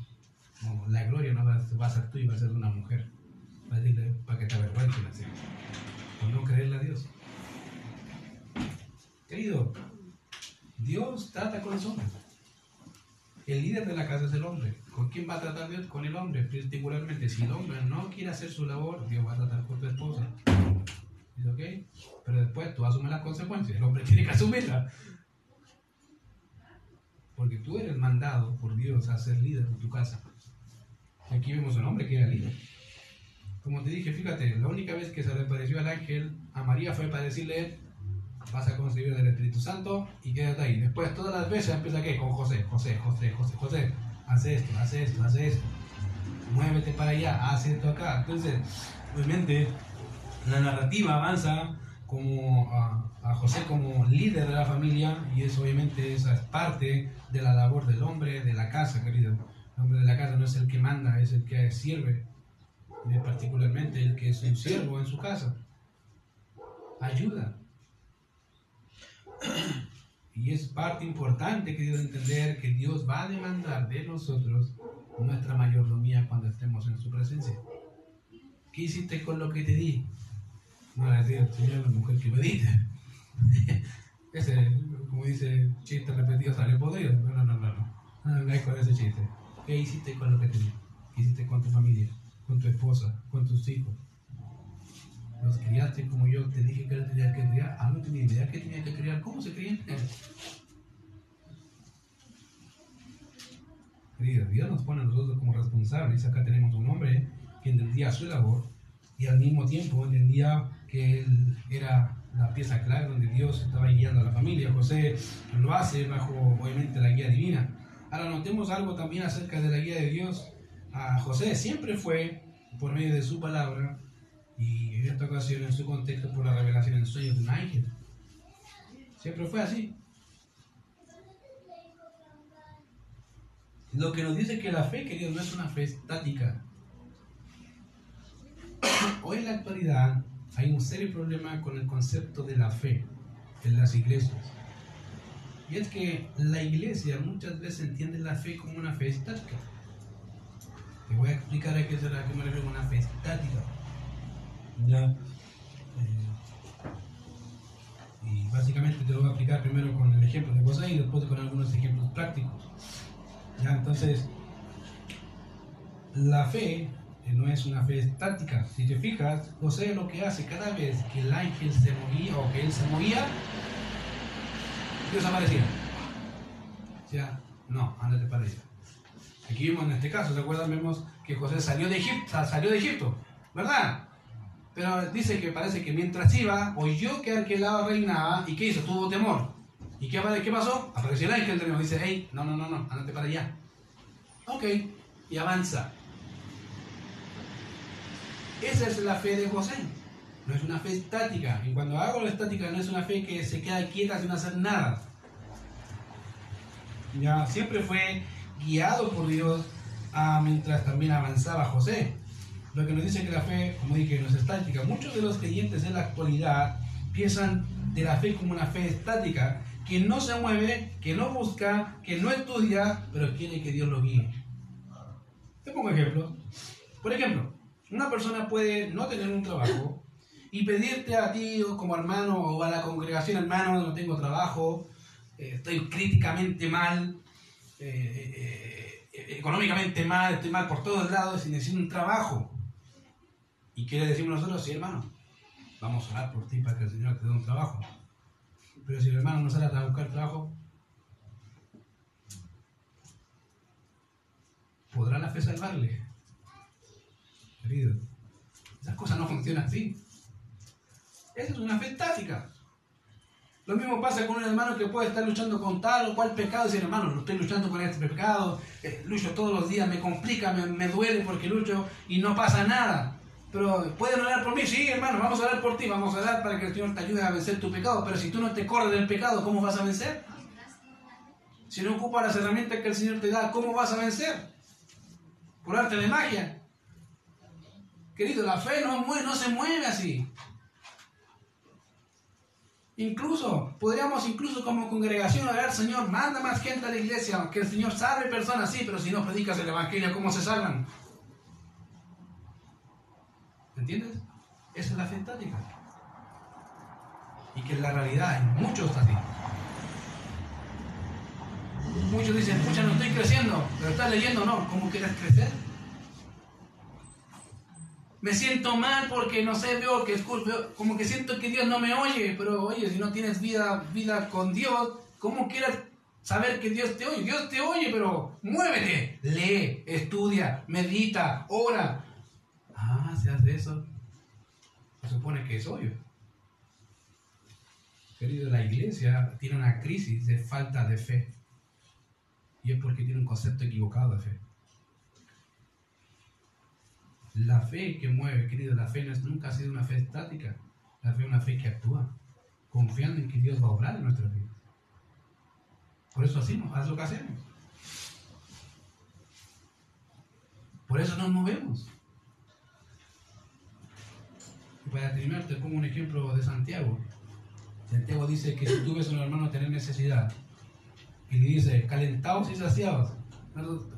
la gloria no va, a ser tú y va a ser una mujer. Va a decirle para que te avergüences, por no creerle a Dios. Querido, Dios trata con los hombres. El líder de la casa es el hombre. ¿Con quién va a tratar Dios? Con el hombre, particularmente. Si el hombre no quiere hacer su labor, Dios va a tratar con tu esposa. ¿Es ok? Pero después tú asumes las consecuencias. El hombre tiene que asumirlas. Porque tú eres mandado por Dios a ser líder de tu casa. Aquí vemos un hombre que era líder. Como te dije, fíjate, la única vez que se le apareció al ángel a María fue para decirle, vas a concebir del Espíritu Santo y quédate ahí. Después todas las veces empieza ¿qué? con José, José, José, José, José haz esto, haz esto, haz esto, muévete para allá, haz esto acá. Entonces, obviamente, la narrativa avanza como a, José como líder de la familia y eso obviamente esa es parte de la labor del hombre de la casa, querido. El hombre de la casa no es el que manda, es el que sirve, particularmente el que es un siervo en su casa. Ayuda. Y es parte importante, que Dios entender que Dios va a demandar de nosotros nuestra mayordomía cuando estemos en su presencia. ¿Qué hiciste con lo que te di? No va a decir, Señor, la mujer que me diste. Ese, como dice chiste repetido, sale podrido. No, no, no, no. No vengáis con ese chiste. ¿Qué hiciste con lo que tenías? ¿Qué hiciste con tu familia? ¿Con tu esposa? ¿Con tus hijos? ¿Los criaste como yo te dije que tenías que criar? Ah, no tenía idea que tenía que criar. ¿Cómo se crían? Querido, Dios nos pone a nosotros como responsables. Acá tenemos un hombre que entendía su labor y al mismo tiempo entendía que él era la pieza clave donde Dios estaba guiando a la familia. José lo hace bajo, obviamente, la guía divina. Ahora notemos algo también acerca de la guía de Dios. A José siempre fue por medio de su palabra y en esta ocasión en su contexto por la revelación en sueños de un ángel. Siempre fue así. Lo que nos dice que la fe, querido, no es una fe estática. Hoy en la actualidad hay un serio problema con el concepto de la fe en las iglesias. Y es que la iglesia muchas veces entiende la fe como una fe estática. Te voy a explicar a qué, será, que me una fe estática. Ya. Eh, y básicamente te lo voy a explicar primero con el ejemplo de José y después con algunos ejemplos prácticos. Ya, entonces, la fe no es una fe estática. Si te fijas, José lo que hace cada vez que el ángel se movía o que él se movía, Dios aparecía. O sea, no, ándate para allá. Aquí vimos en este caso, ¿se acuerdan? Vemos que José salió de Egipto, salió de Egipto, ¿verdad? Pero dice que parece que mientras iba, oyó que Arquelao reinaba y ¿qué hizo? Tuvo temor. ¿Y qué, qué pasó? Apareció el ángel de nuevo. Dice, hey, no, no, no, no, andate para allá. Ok, y avanza. Esa es la fe de José. No es una fe estática. Y cuando hago la estática, no es una fe que se queda quieta sin hacer nada. Ya siempre fue guiado por Dios ah, mientras también avanzaba José. Lo que nos dice que la fe, como dije, no es estática. Muchos de los creyentes en la actualidad piensan de la fe como una fe estática que no se mueve, que no busca, que no estudia, pero quiere que Dios lo guíe. Te pongo ejemplo. Por ejemplo, una persona puede no tener un trabajo y pedirte a ti como hermano o a la congregación, hermano, no tengo trabajo, eh, estoy críticamente mal, eh, eh, económicamente mal, estoy mal por todos lados y necesito un trabajo. ¿Y qué le decimos nosotros? Sí, hermano, vamos a orar por ti para que el Señor te dé un trabajo. Pero si el hermano no sale a buscar trabajo, ¿podrá la fe salvarle? Querido, esas cosas no funcionan así. Esa es una fe estática. Lo mismo pasa con un hermano que puede estar luchando con tal o cual pecado y decir, hermano, no estoy luchando con este pecado, eh, lucho todos los días, me complica, me, me duele porque lucho y no pasa nada. Pero pueden orar por mí, sí, hermano, vamos a orar por ti, vamos a orar para que el Señor te ayude a vencer tu pecado. Pero si tú no te corres del pecado, ¿cómo vas a vencer? Si no ocupas las herramientas que el Señor te da, ¿cómo vas a vencer? Por arte de magia. Querido, la fe no, no se mueve así. Incluso, podríamos incluso como congregación orar, Señor, manda más gente a la iglesia, que el Señor salve personas, sí, pero si no predicas el Evangelio, ¿cómo se salvan? ¿Entiendes? Esa es la fe estática. Y que en la realidad hay muchos así. Muchos dicen, escucha, no estoy creciendo, pero estás leyendo, no. ¿Cómo quieres crecer? Me siento mal porque no sé, veo que veo, como que siento que Dios no me oye, pero oye, si no tienes vida, vida con Dios, ¿cómo quieres saber que Dios te oye? Dios te oye, pero muévete, lee, estudia, medita, ora, eso. Se supone que es obvio. Querido, la iglesia tiene una crisis de falta de fe. Y es porque tiene un concepto equivocado de fe. La fe que mueve, querido, la fe es, nunca ha sido una fe estática. La fe es una fe que actúa, confiando en que Dios va a obrar en nuestra vida. Por eso hacemos, haz lo que hacemos. Por eso nos movemos para terminar, te pongo un ejemplo de Santiago. Santiago dice que si tú ves a un hermano tener necesidad y le dice, calentados y saciados,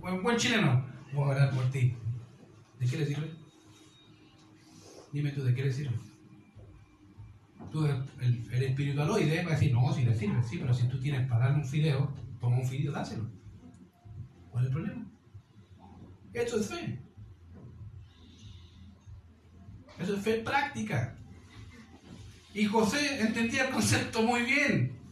buen, buen chileno, voy a orar por ti. ¿De qué le sirve? Dime tú, ¿de qué le sirve? Tú, el, el espiritualoide va a decir, no, si le sirve, sí, pero si tú tienes para darle un fideo, toma un fideo, dáselo. ¿Cuál es el problema? Eso es fe. Eso es fe práctica. Y José entendía el concepto muy bien.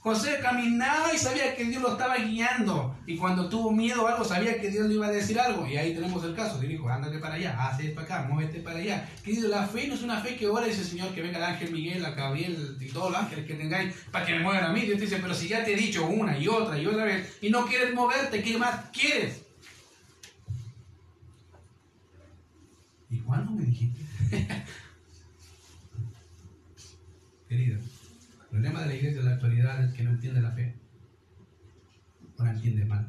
José caminaba y sabía que Dios lo estaba guiando. Y cuando tuvo miedo o algo, sabía que Dios le iba a decir algo. Y ahí tenemos el caso. Dijo, ándate para allá, haz esto acá, muévete para allá. Querido, la fe no es una fe que ora ese Señor, que venga el ángel Miguel, a Gabriel y todos los ángeles que tengáis para que me muevan a mí. Dios dice, pero si ya te he dicho una y otra y otra vez y no quieres moverte, ¿qué más quieres? ¿Y cuándo me dijiste? Querido, el problema de la iglesia de la actualidad es que no entiende la fe. O la entiende mal.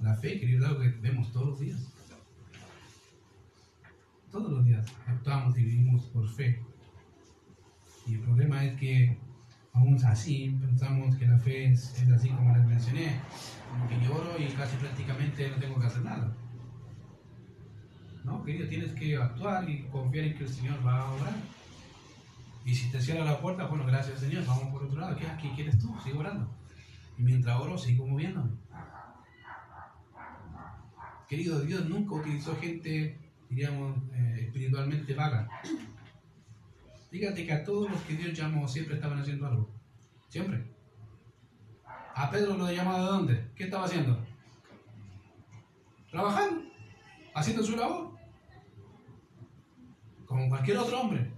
La fe, querido, es algo que vemos todos los días. Todos los días actuamos y vivimos por fe. Y el problema es que aún así pensamos que la fe es, es así como les mencioné, como que lloro y casi prácticamente no tengo que hacer nada. No, querido, tienes que actuar y confiar en que el Señor va a obrar. Y si te cierra la puerta, bueno, gracias Señor, vamos por otro lado. ¿Qué, qué quieres tú? Sigo orando. Y mientras oro, sigo moviéndome. Querido, Dios nunca utilizó gente, digamos, eh, espiritualmente vaga. Fíjate que a todos los que Dios llamó siempre estaban haciendo algo. Siempre. A Pedro lo llamaba de dónde? ¿Qué estaba haciendo? Trabajando. Haciendo su labor. Como cualquier otro hombre.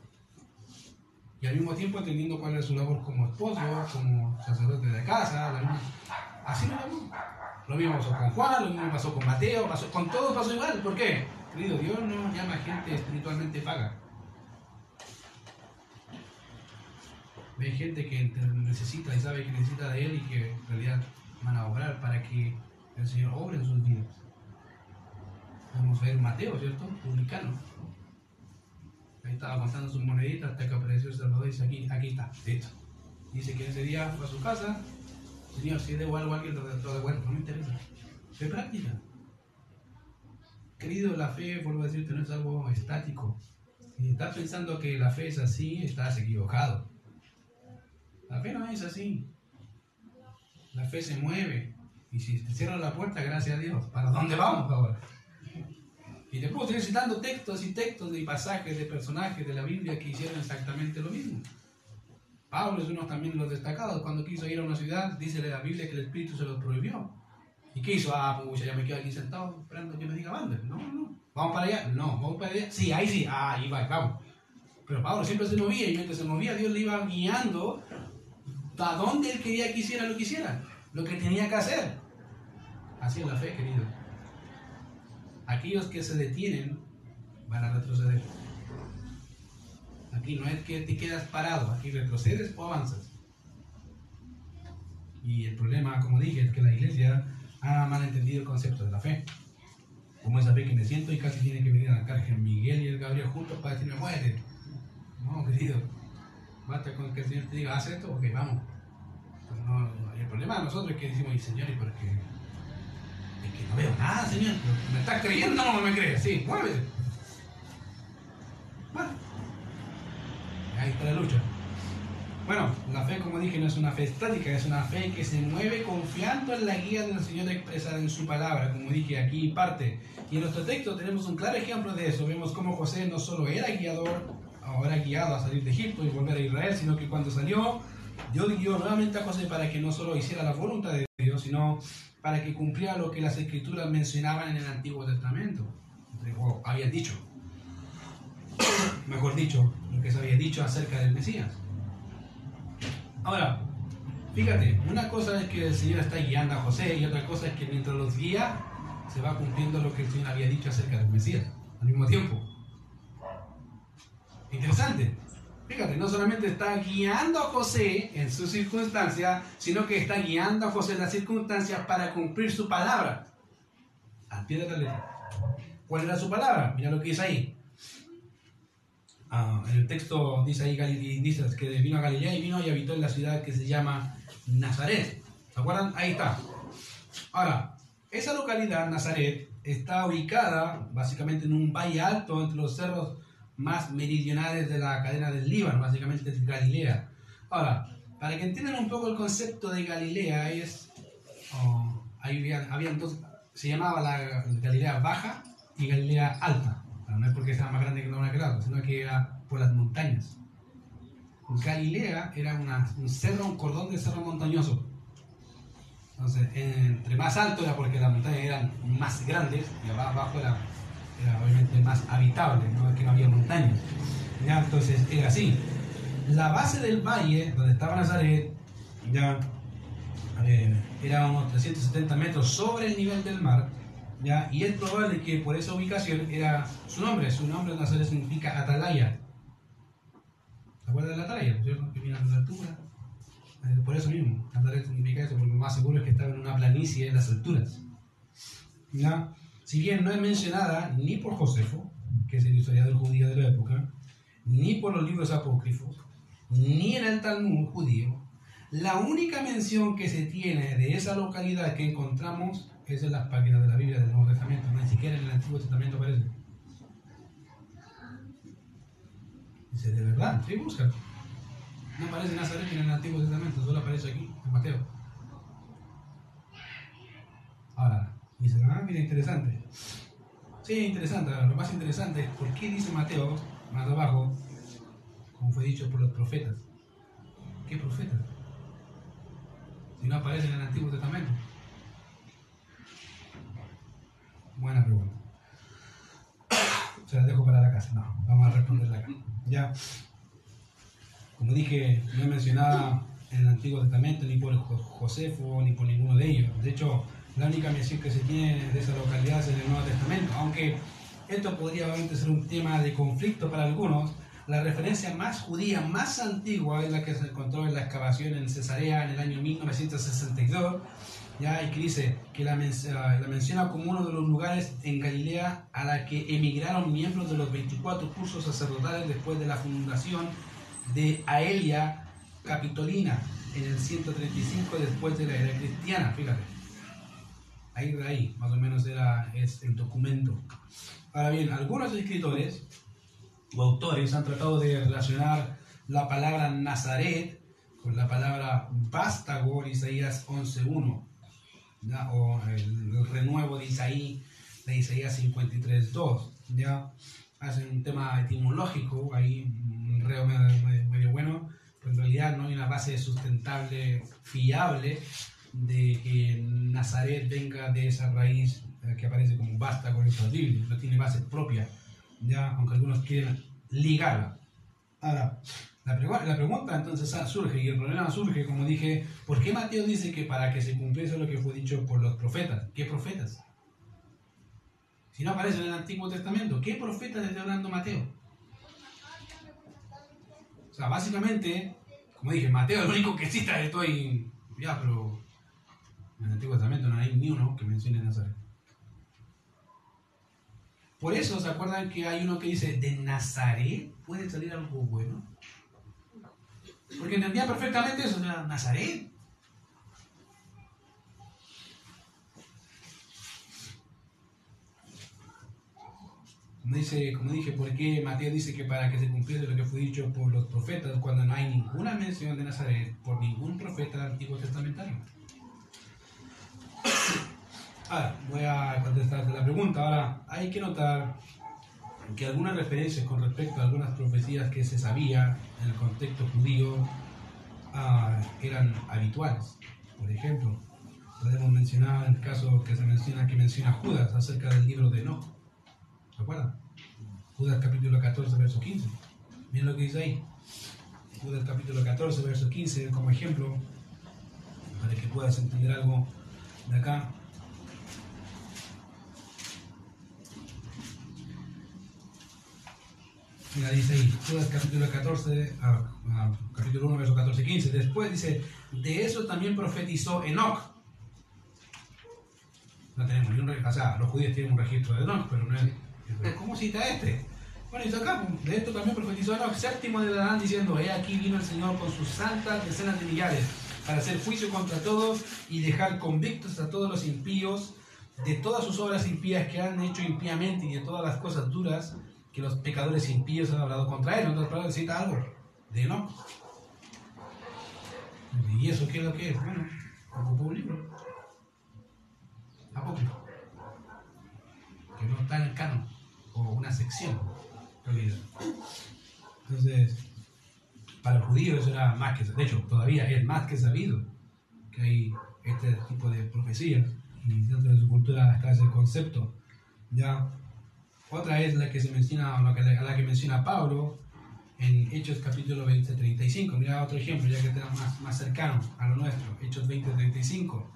Y al mismo tiempo entendiendo cuál es su labor como esposo, como sacerdote de casa. Así lo llamó. Lo mismo pasó con Juan, lo mismo pasó con Mateo, pasó, con todos pasó igual. ¿Por qué? Querido, Dios no llama a gente espiritualmente paga. Ve gente que necesita y sabe que necesita de Él y que en realidad van a obrar para que el Señor obre en sus vidas. Vamos a ver Mateo, ¿cierto? Publicano. Ahí estaba contando sus moneditas hasta que apareció el Salvador y dice, aquí, aquí está, listo. Dice que ese día fue a su casa, Señor, si debo algo a alguien, lo de- lo devuelvo, no me interesa. Fe práctica. Querido, la fe, vuelvo a decirte, no es algo estático. Si estás pensando que la fe es así, estás equivocado. La fe no es así. La fe se mueve. Y si te cierran la puerta, gracias a Dios. ¿Para dónde vamos ahora? Y te puedo seguir citando textos y textos y pasajes de personajes de la Biblia que hicieron exactamente lo mismo. Pablo es uno también de los destacados. Cuando quiso ir a una ciudad, dice la Biblia que el Espíritu se lo prohibió. ¿Y qué hizo? Ah, pues ya me quedo aquí sentado esperando que me diga mande. No, no. ¿Vamos para allá? No. ¿Vamos para allá? Sí, ahí sí. Ah, ahí va, vamos. Pero Pablo siempre se movía y mientras se movía, Dios le iba guiando a donde él quería que hiciera lo que hiciera, lo que tenía que hacer. Así es la fe, querido. Aquellos que se detienen van a retroceder. Aquí no es que te quedas parado, aquí retrocedes o avanzas. Y el problema, como dije, es que la iglesia ha malentendido el concepto de la fe. Como esa fe que me siento y casi tiene que venir a la carga Miguel y el Gabriel juntos para decirme, muere. No, querido. Basta con que el Señor te diga, haz esto, ok, vamos. Y el problema de nosotros es que decimos, y Señor, ¿y por qué? Que no veo nada, Señor. ¿Me estás creyendo o no me crees? Sí, muévete. Bueno, ahí está la lucha. Bueno, la fe, como dije, no es una fe estática, es una fe que se mueve confiando en la guía del Señor expresada en su palabra, como dije aquí parte. Y en nuestro texto tenemos un claro ejemplo de eso. Vemos cómo José no solo era guiador, era guiado a salir de Egipto y volver a Israel, sino que cuando salió, Dios guió nuevamente a José para que no solo hiciera la voluntad de Dios, sino para que cumpliera lo que las escrituras mencionaban en el Antiguo Testamento, o habían dicho. Mejor dicho, lo que se había dicho acerca del Mesías. Ahora, fíjate, una cosa es que el Señor está guiando a José y otra cosa es que mientras los guía se va cumpliendo lo que el Señor había dicho acerca del Mesías al mismo tiempo. Interesante. Fíjate, no solamente está guiando a José en sus circunstancias, sino que está guiando a José en las circunstancias para cumplir su palabra. Al pie de la letra. ¿Cuál era su palabra? Mira lo que dice ahí. Ah, en el texto dice ahí dice que vino a Galilea y vino y habitó en la ciudad que se llama Nazaret. ¿Se acuerdan? Ahí está. Ahora, esa localidad, Nazaret, está ubicada básicamente en un valle alto entre los cerros más meridionales de la cadena del Líbano, básicamente Galilea. Ahora, para que entiendan un poco el concepto de Galilea, es o, ahí había, dos, se llamaba la Galilea Baja y Galilea Alta. Pero no es porque sea más grande que una que la otra, sino que era por las montañas. Galilea era una, un cerro, un cordón de cerro montañoso. Entonces, entre más alto era porque las montañas eran más grandes y abajo era, era obviamente más habitable, no que no había montañas. ¿Ya? Entonces era así. La base del valle, donde estaba Nazaret, ya eh, era unos 370 metros sobre el nivel del mar. ¿ya? Y es probable que por esa ubicación era su nombre. Su nombre Nazaret significa atalaya. ¿Se acuerdan de la atalaya? Que viene de la altura. Eh, por eso mismo, Nazaret significa eso, porque lo más seguro es que estaba en una planicie en las alturas. ¿ya? Si bien no es mencionada ni por Josefo, que es el historiador judío de la época, ni por los libros apócrifos, ni en el Talmud judío, la única mención que se tiene de esa localidad que encontramos es en las páginas de la Biblia del Nuevo Testamento, ni siquiera en el Antiguo Testamento aparece. Dice, ¿de verdad? Sí, busca. No aparece Nazaret en el Antiguo Testamento, solo aparece aquí, en Mateo. Ahora, dice, ah, mira, interesante. Sí, interesante. Lo más interesante es por qué dice Mateo, más abajo, como fue dicho por los profetas. ¿Qué profetas? Si no aparecen en el Antiguo Testamento. Buena pregunta. Se la dejo para la casa. No, vamos a responderla acá. Ya. Como dije, no he mencionado en el Antiguo Testamento ni por Josefo ni por ninguno de ellos. De hecho, la única mención que se tiene de esa localidad es en el Nuevo Testamento. Aunque esto podría obviamente ser un tema de conflicto para algunos, la referencia más judía, más antigua, es la que se encontró en la excavación en Cesarea en el año 1962, ¿ya? y que dice que la, la, menciona como uno de los lugares en Galilea a la que emigraron miembros de los 24 cursos sacerdotales después de la fundación de Aelia Capitolina en el 135 después de la era cristiana, fíjate. Ahí ahí, más o menos era es el documento. Ahora bien, algunos escritores o autores han tratado de relacionar la palabra Nazaret con la palabra vástago en Isaías 11.1 o el, renuevo de Isaí, de Isaías 53.2 ya hacen un tema etimológico ahí reo medio, bueno pero en realidad no hay una base sustentable fiable de que Nazaret venga de esa raíz eh, que aparece como vástago en el libros no tiene base propia ya, aunque algunos quieren ligarla. Ahora, la, la, pregunta entonces surge, y el problema surge, como dije, ¿por qué Mateo dice que para que se cumpliese lo que fue dicho por los profetas? ¿Qué profetas? Si no aparece en el Antiguo Testamento, ¿qué profetas está hablando Mateo? O sea, básicamente, como dije, Mateo es el único que cita esto y ya, pero en el Antiguo Testamento no hay ni uno que mencione Nazaret. Por eso, ¿se acuerdan que hay uno que dice, de Nazaret puede salir algo bueno? Porque entendía perfectamente eso, era Nazaret. Dice, como dije, ¿por qué Mateo dice que para que se cumpliese lo que fue dicho por los profetas cuando no hay ninguna mención de Nazaret por ningún profeta Antiguo Testamentario? Ahora, voy a contestarte la pregunta. Ahora, hay que notar que algunas referencias con respecto a algunas profecías que se sabía en el contexto judío ah, eran habituales. Por ejemplo, podemos mencionar el caso que se menciona, que menciona Judas acerca del libro de Enoch. ¿Se acuerdan? Judas capítulo 14, verso 15. Miren lo que dice ahí. Judas capítulo 14, verso 15, como ejemplo, para que puedas entender algo de acá. Mira, dice ahí, Judas capítulo 14, ah, ah, capítulo 1, verso 14 15. Después dice, de eso también profetizó Enoch. No tenemos ni un registro, o sea, los judíos tienen un registro de Enoch, pero no es. ¿Cómo cita este? Bueno, y acá, de esto también profetizó Enoch, séptimo de Adán, diciendo, he aquí vino el Señor con sus santas decenas de millares, para hacer juicio contra todos y dejar convictos a todos los impíos de todas sus obras impías que han hecho impíamente y de todas las cosas duras que los pecadores impíos han hablado contra él. En otras palabras, cita algo de no. ¿Y eso qué es lo que es? Bueno, ocupó un libro. apócrifo, que no está en el canon, o una sección. Entonces, para los judíos eso era más que, de hecho, todavía es más que sabido que hay este tipo de profecías y dentro de su cultura está ese concepto. ¿ya? Otra es la que se menciona, la que, la que menciona Pablo en Hechos capítulo 20, 35. Mira otro ejemplo, ya que tenemos más, más cercano a lo nuestro. Hechos 20, 35.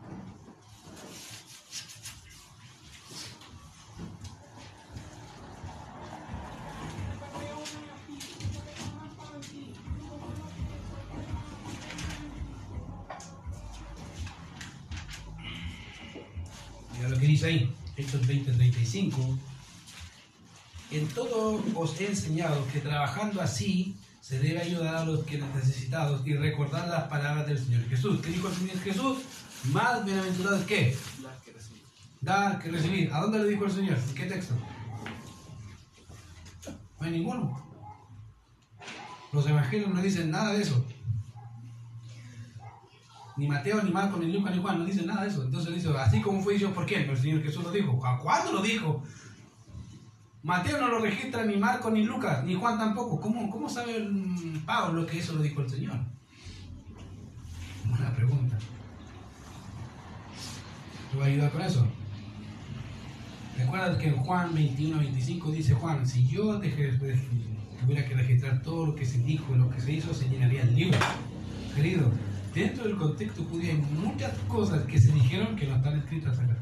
20, 35. En todo os he enseñado que trabajando así se debe ayudar a los que necesitados y recordar las palabras del Señor Jesús. ¿Qué dijo el Señor Jesús? Más bienaventurado es que dar que recibir. ¿A dónde le dijo el Señor? ¿En qué texto? No hay ninguno. Los evangelios no dicen nada de eso. Ni Mateo, ni Marcos, ni Lucas, ni Juan no dicen nada de eso. Entonces dice, así como fue dicho, ¿por qué? Pero el Señor Jesús lo dijo. ¿A cuándo lo dijo? Mateo no lo registra ni Marcos, ni Lucas, ni Juan tampoco. ¿Cómo, cómo sabe el Pablo que eso lo dijo el Señor? Buena pregunta. ¿Te va a ayudar con eso? Recuerda que en Juan 21, 25 dice Juan, si yo tuviera que registrar todo lo que se dijo y lo que se hizo, se llenaría el libro. Querido, dentro del contexto judío hay muchas cosas que se dijeron que no están escritas acá.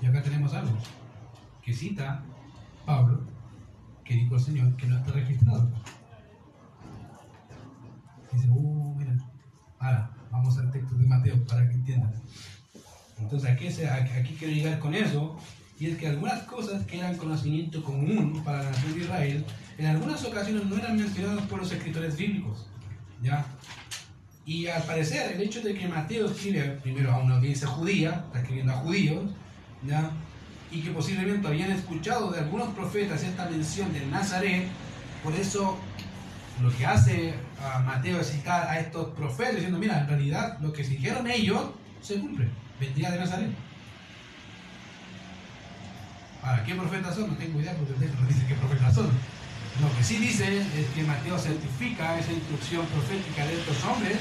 Y acá tenemos algo que cita Pablo, que dijo el Señor, que no está registrado. Dice, uh, mira, ahora vamos al texto de Mateo para que entiendan. Entonces aquí, aquí quiero llegar con eso, y es que algunas cosas que eran conocimiento común para la nación de Israel, en algunas ocasiones no eran mencionadas por los escritores bíblicos. ¿Ya? Y al parecer, el hecho de que Mateo escribe primero a una audiencia judía, está escribiendo a judíos, ¿ya? y que posiblemente habían escuchado de algunos profetas esta mención del Nazaret, por eso lo que hace a Mateo es citar a estos profetas diciendo, mira, en realidad lo que dijeron ellos se cumple, vendría de Nazaret. Ahora, ¿qué profetas son? No tengo idea porque el texto no dice qué profetas son. Lo que sí dice es que Mateo certifica esa instrucción profética de estos hombres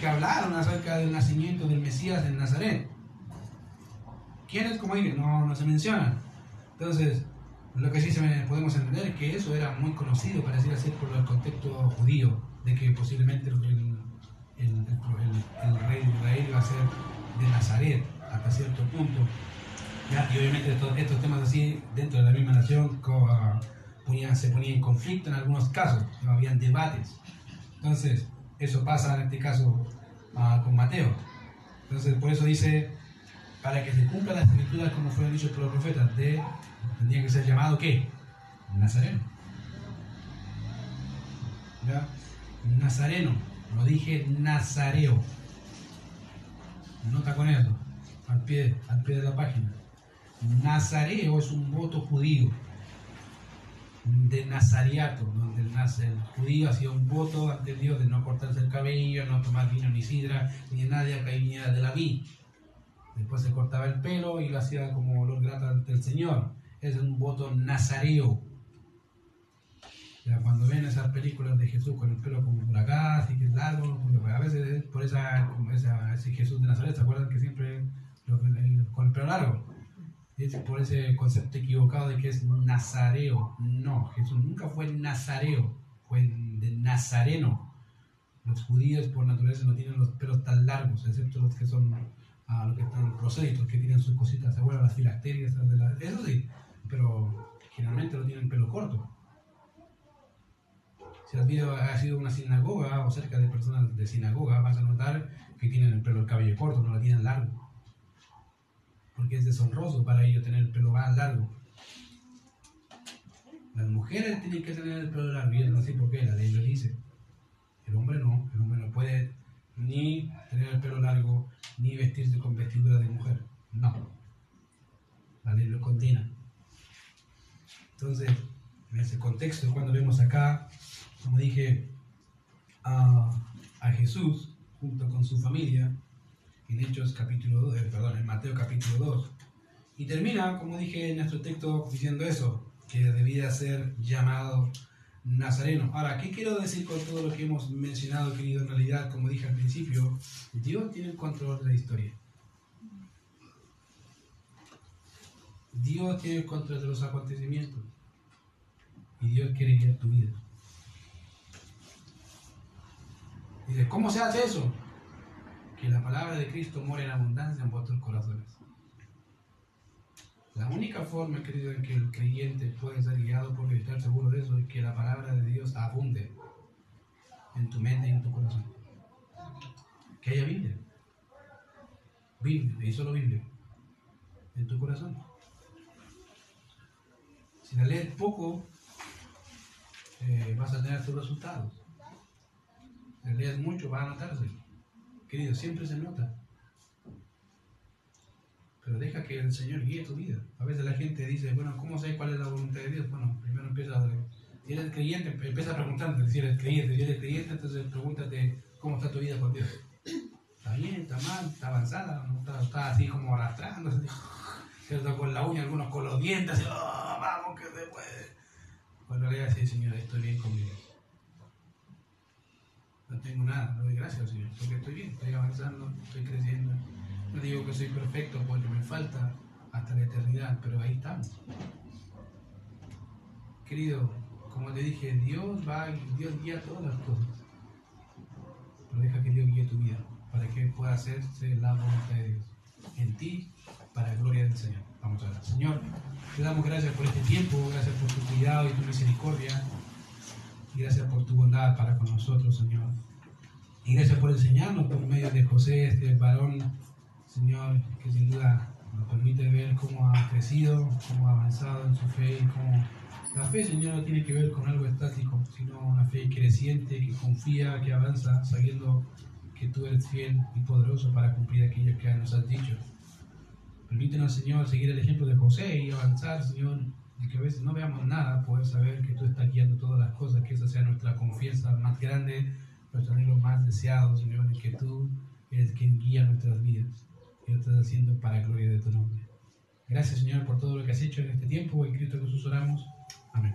que hablaron acerca del nacimiento del Mesías en Nazaret. ¿Quiénes? Como dije, no, no se mencionan. Entonces, lo que sí podemos entender es que eso era muy conocido, para decir así, por el contexto judío, de que posiblemente el, rey de Israel iba a ser de Nazaret hasta cierto punto. ¿ya? Y obviamente estos, estos, temas así, dentro de la misma nación, uh, se ponía en conflicto en algunos casos, ¿no? habían debates. Entonces, eso pasa en este caso uh, con Mateo. Entonces, por eso dice, para que se cumpla la escritura como fue dicho por los profetas, tendría que ser llamado ¿qué? Nazareno. ¿Ya? Nazareno, lo dije nazareo. Nota con eso, al pie, al pie de la página. Nazareo es un voto judío de nazariato, donde el, el judío hacía un voto ante Dios de no cortarse el cabello, no tomar vino ni sidra, ni nadie que viniera de la vid. Después se cortaba el pelo y lo hacía como olor grato ante el Señor. Es un voto nazareo. Ya cuando ven esas películas de Jesús con el pelo como por acá, así que es largo, a veces por esa, esa, ese Jesús de Nazaret, ¿se acuerdan que siempre lo, el, con el pelo largo? Por ese concepto equivocado de que es nazareo. No, Jesús nunca fue nazareo, fue de nazareno. Los judíos por naturaleza no tienen los pelos tan largos, excepto los que son a los que están prosélitos, que tienen sus cositas, ¿se acuerdan? Las filacterias, la, eso sí, pero generalmente no tienen pelo corto. Si has, visto, has ido a una sinagoga o cerca de personas de sinagoga, vas a notar que tienen el pelo el cabello corto, no lo tienen largo. Porque es deshonroso para ellos tener el pelo más largo. Las mujeres tienen que tener el pelo largo, y es así porque la ley lo dice. El hombre no, el hombre no puede ni tener el pelo largo, ni vestirse con vestidura de mujer. No. La ley lo condena. Entonces, en ese contexto, cuando vemos acá, como dije, a, a Jesús junto con su familia, en Hechos capítulo 2, eh, perdón, en Mateo capítulo 2. Y termina, como dije en nuestro texto, diciendo eso, que debía ser llamado Nazareno. Ahora, ¿qué quiero decir con todo lo que hemos mencionado, querido? En realidad, como dije al principio, Dios tiene el control de la historia. Dios tiene el control de los acontecimientos. Y Dios quiere guiar tu vida. Dice, ¿cómo se hace eso? Que la palabra de Cristo muere en abundancia en vuestros corazones. La única forma, querido, en que el creyente puede ser guiado por estar seguro de eso es que la palabra de Dios abunde en tu mente y en tu corazón. Que haya Biblia. Biblia, y solo Biblia. En tu corazón. Si la lees poco, eh, vas a tener tus resultados. Si la lees mucho, va a notarse. Siempre se nota. Pero deja que el Señor guíe tu vida. A veces la gente dice, bueno, ¿cómo sé cuál es la voluntad de Dios? Bueno, primero empieza a... Si eres creyente, empieza preguntándote si eres creyente. Si eres creyente, entonces pregúntate cómo está tu vida con Dios. ¿Está bien? ¿Está mal? ¿Está avanzada? ¿No está, así como arrastrando? ¿Cierto? Con la uña, algunos con los dientes, oh, vamos que se puede. Cuando le sí, Señor, estoy bien conmigo. No tengo nada, no doy gracias, Señor, porque estoy bien, estoy avanzando, estoy creciendo. No digo que soy perfecto porque me falta hasta la eternidad, pero ahí estamos. Querido, como te dije, Dios va, Dios guía todas las cosas. Pero deja que Dios guíe tu vida para que pueda hacerse la voluntad de Dios en ti para la gloria del Señor. Vamos a ver. Señor, te damos gracias por este tiempo, gracias por tu cuidado y tu misericordia. Y gracias por tu bondad para con nosotros, Señor. Y gracias por enseñarnos por medio de José, este varón Señor, que sin duda nos permite ver cómo ha crecido, cómo ha avanzado en su fe y cómo la fe, Señor, no tiene que ver con algo estático, sino una fe creciente, que confía, que avanza, sabiendo que tú eres fiel y poderoso para cumplir aquello que nos has dicho. Permítenos, Señor, seguir el ejemplo de José y avanzar, Señor, y que a veces no veamos nada, poder saber que tú estás guiando todas las cosas, que esa sea nuestra confianza más grande, nuestro anhelo más deseado, Señor, que tú eres quien guía nuestras vidas y lo estás haciendo para la gloria de tu nombre. Gracias, Señor, por todo lo que has hecho en este tiempo. En Cristo Jesús oramos. Amén.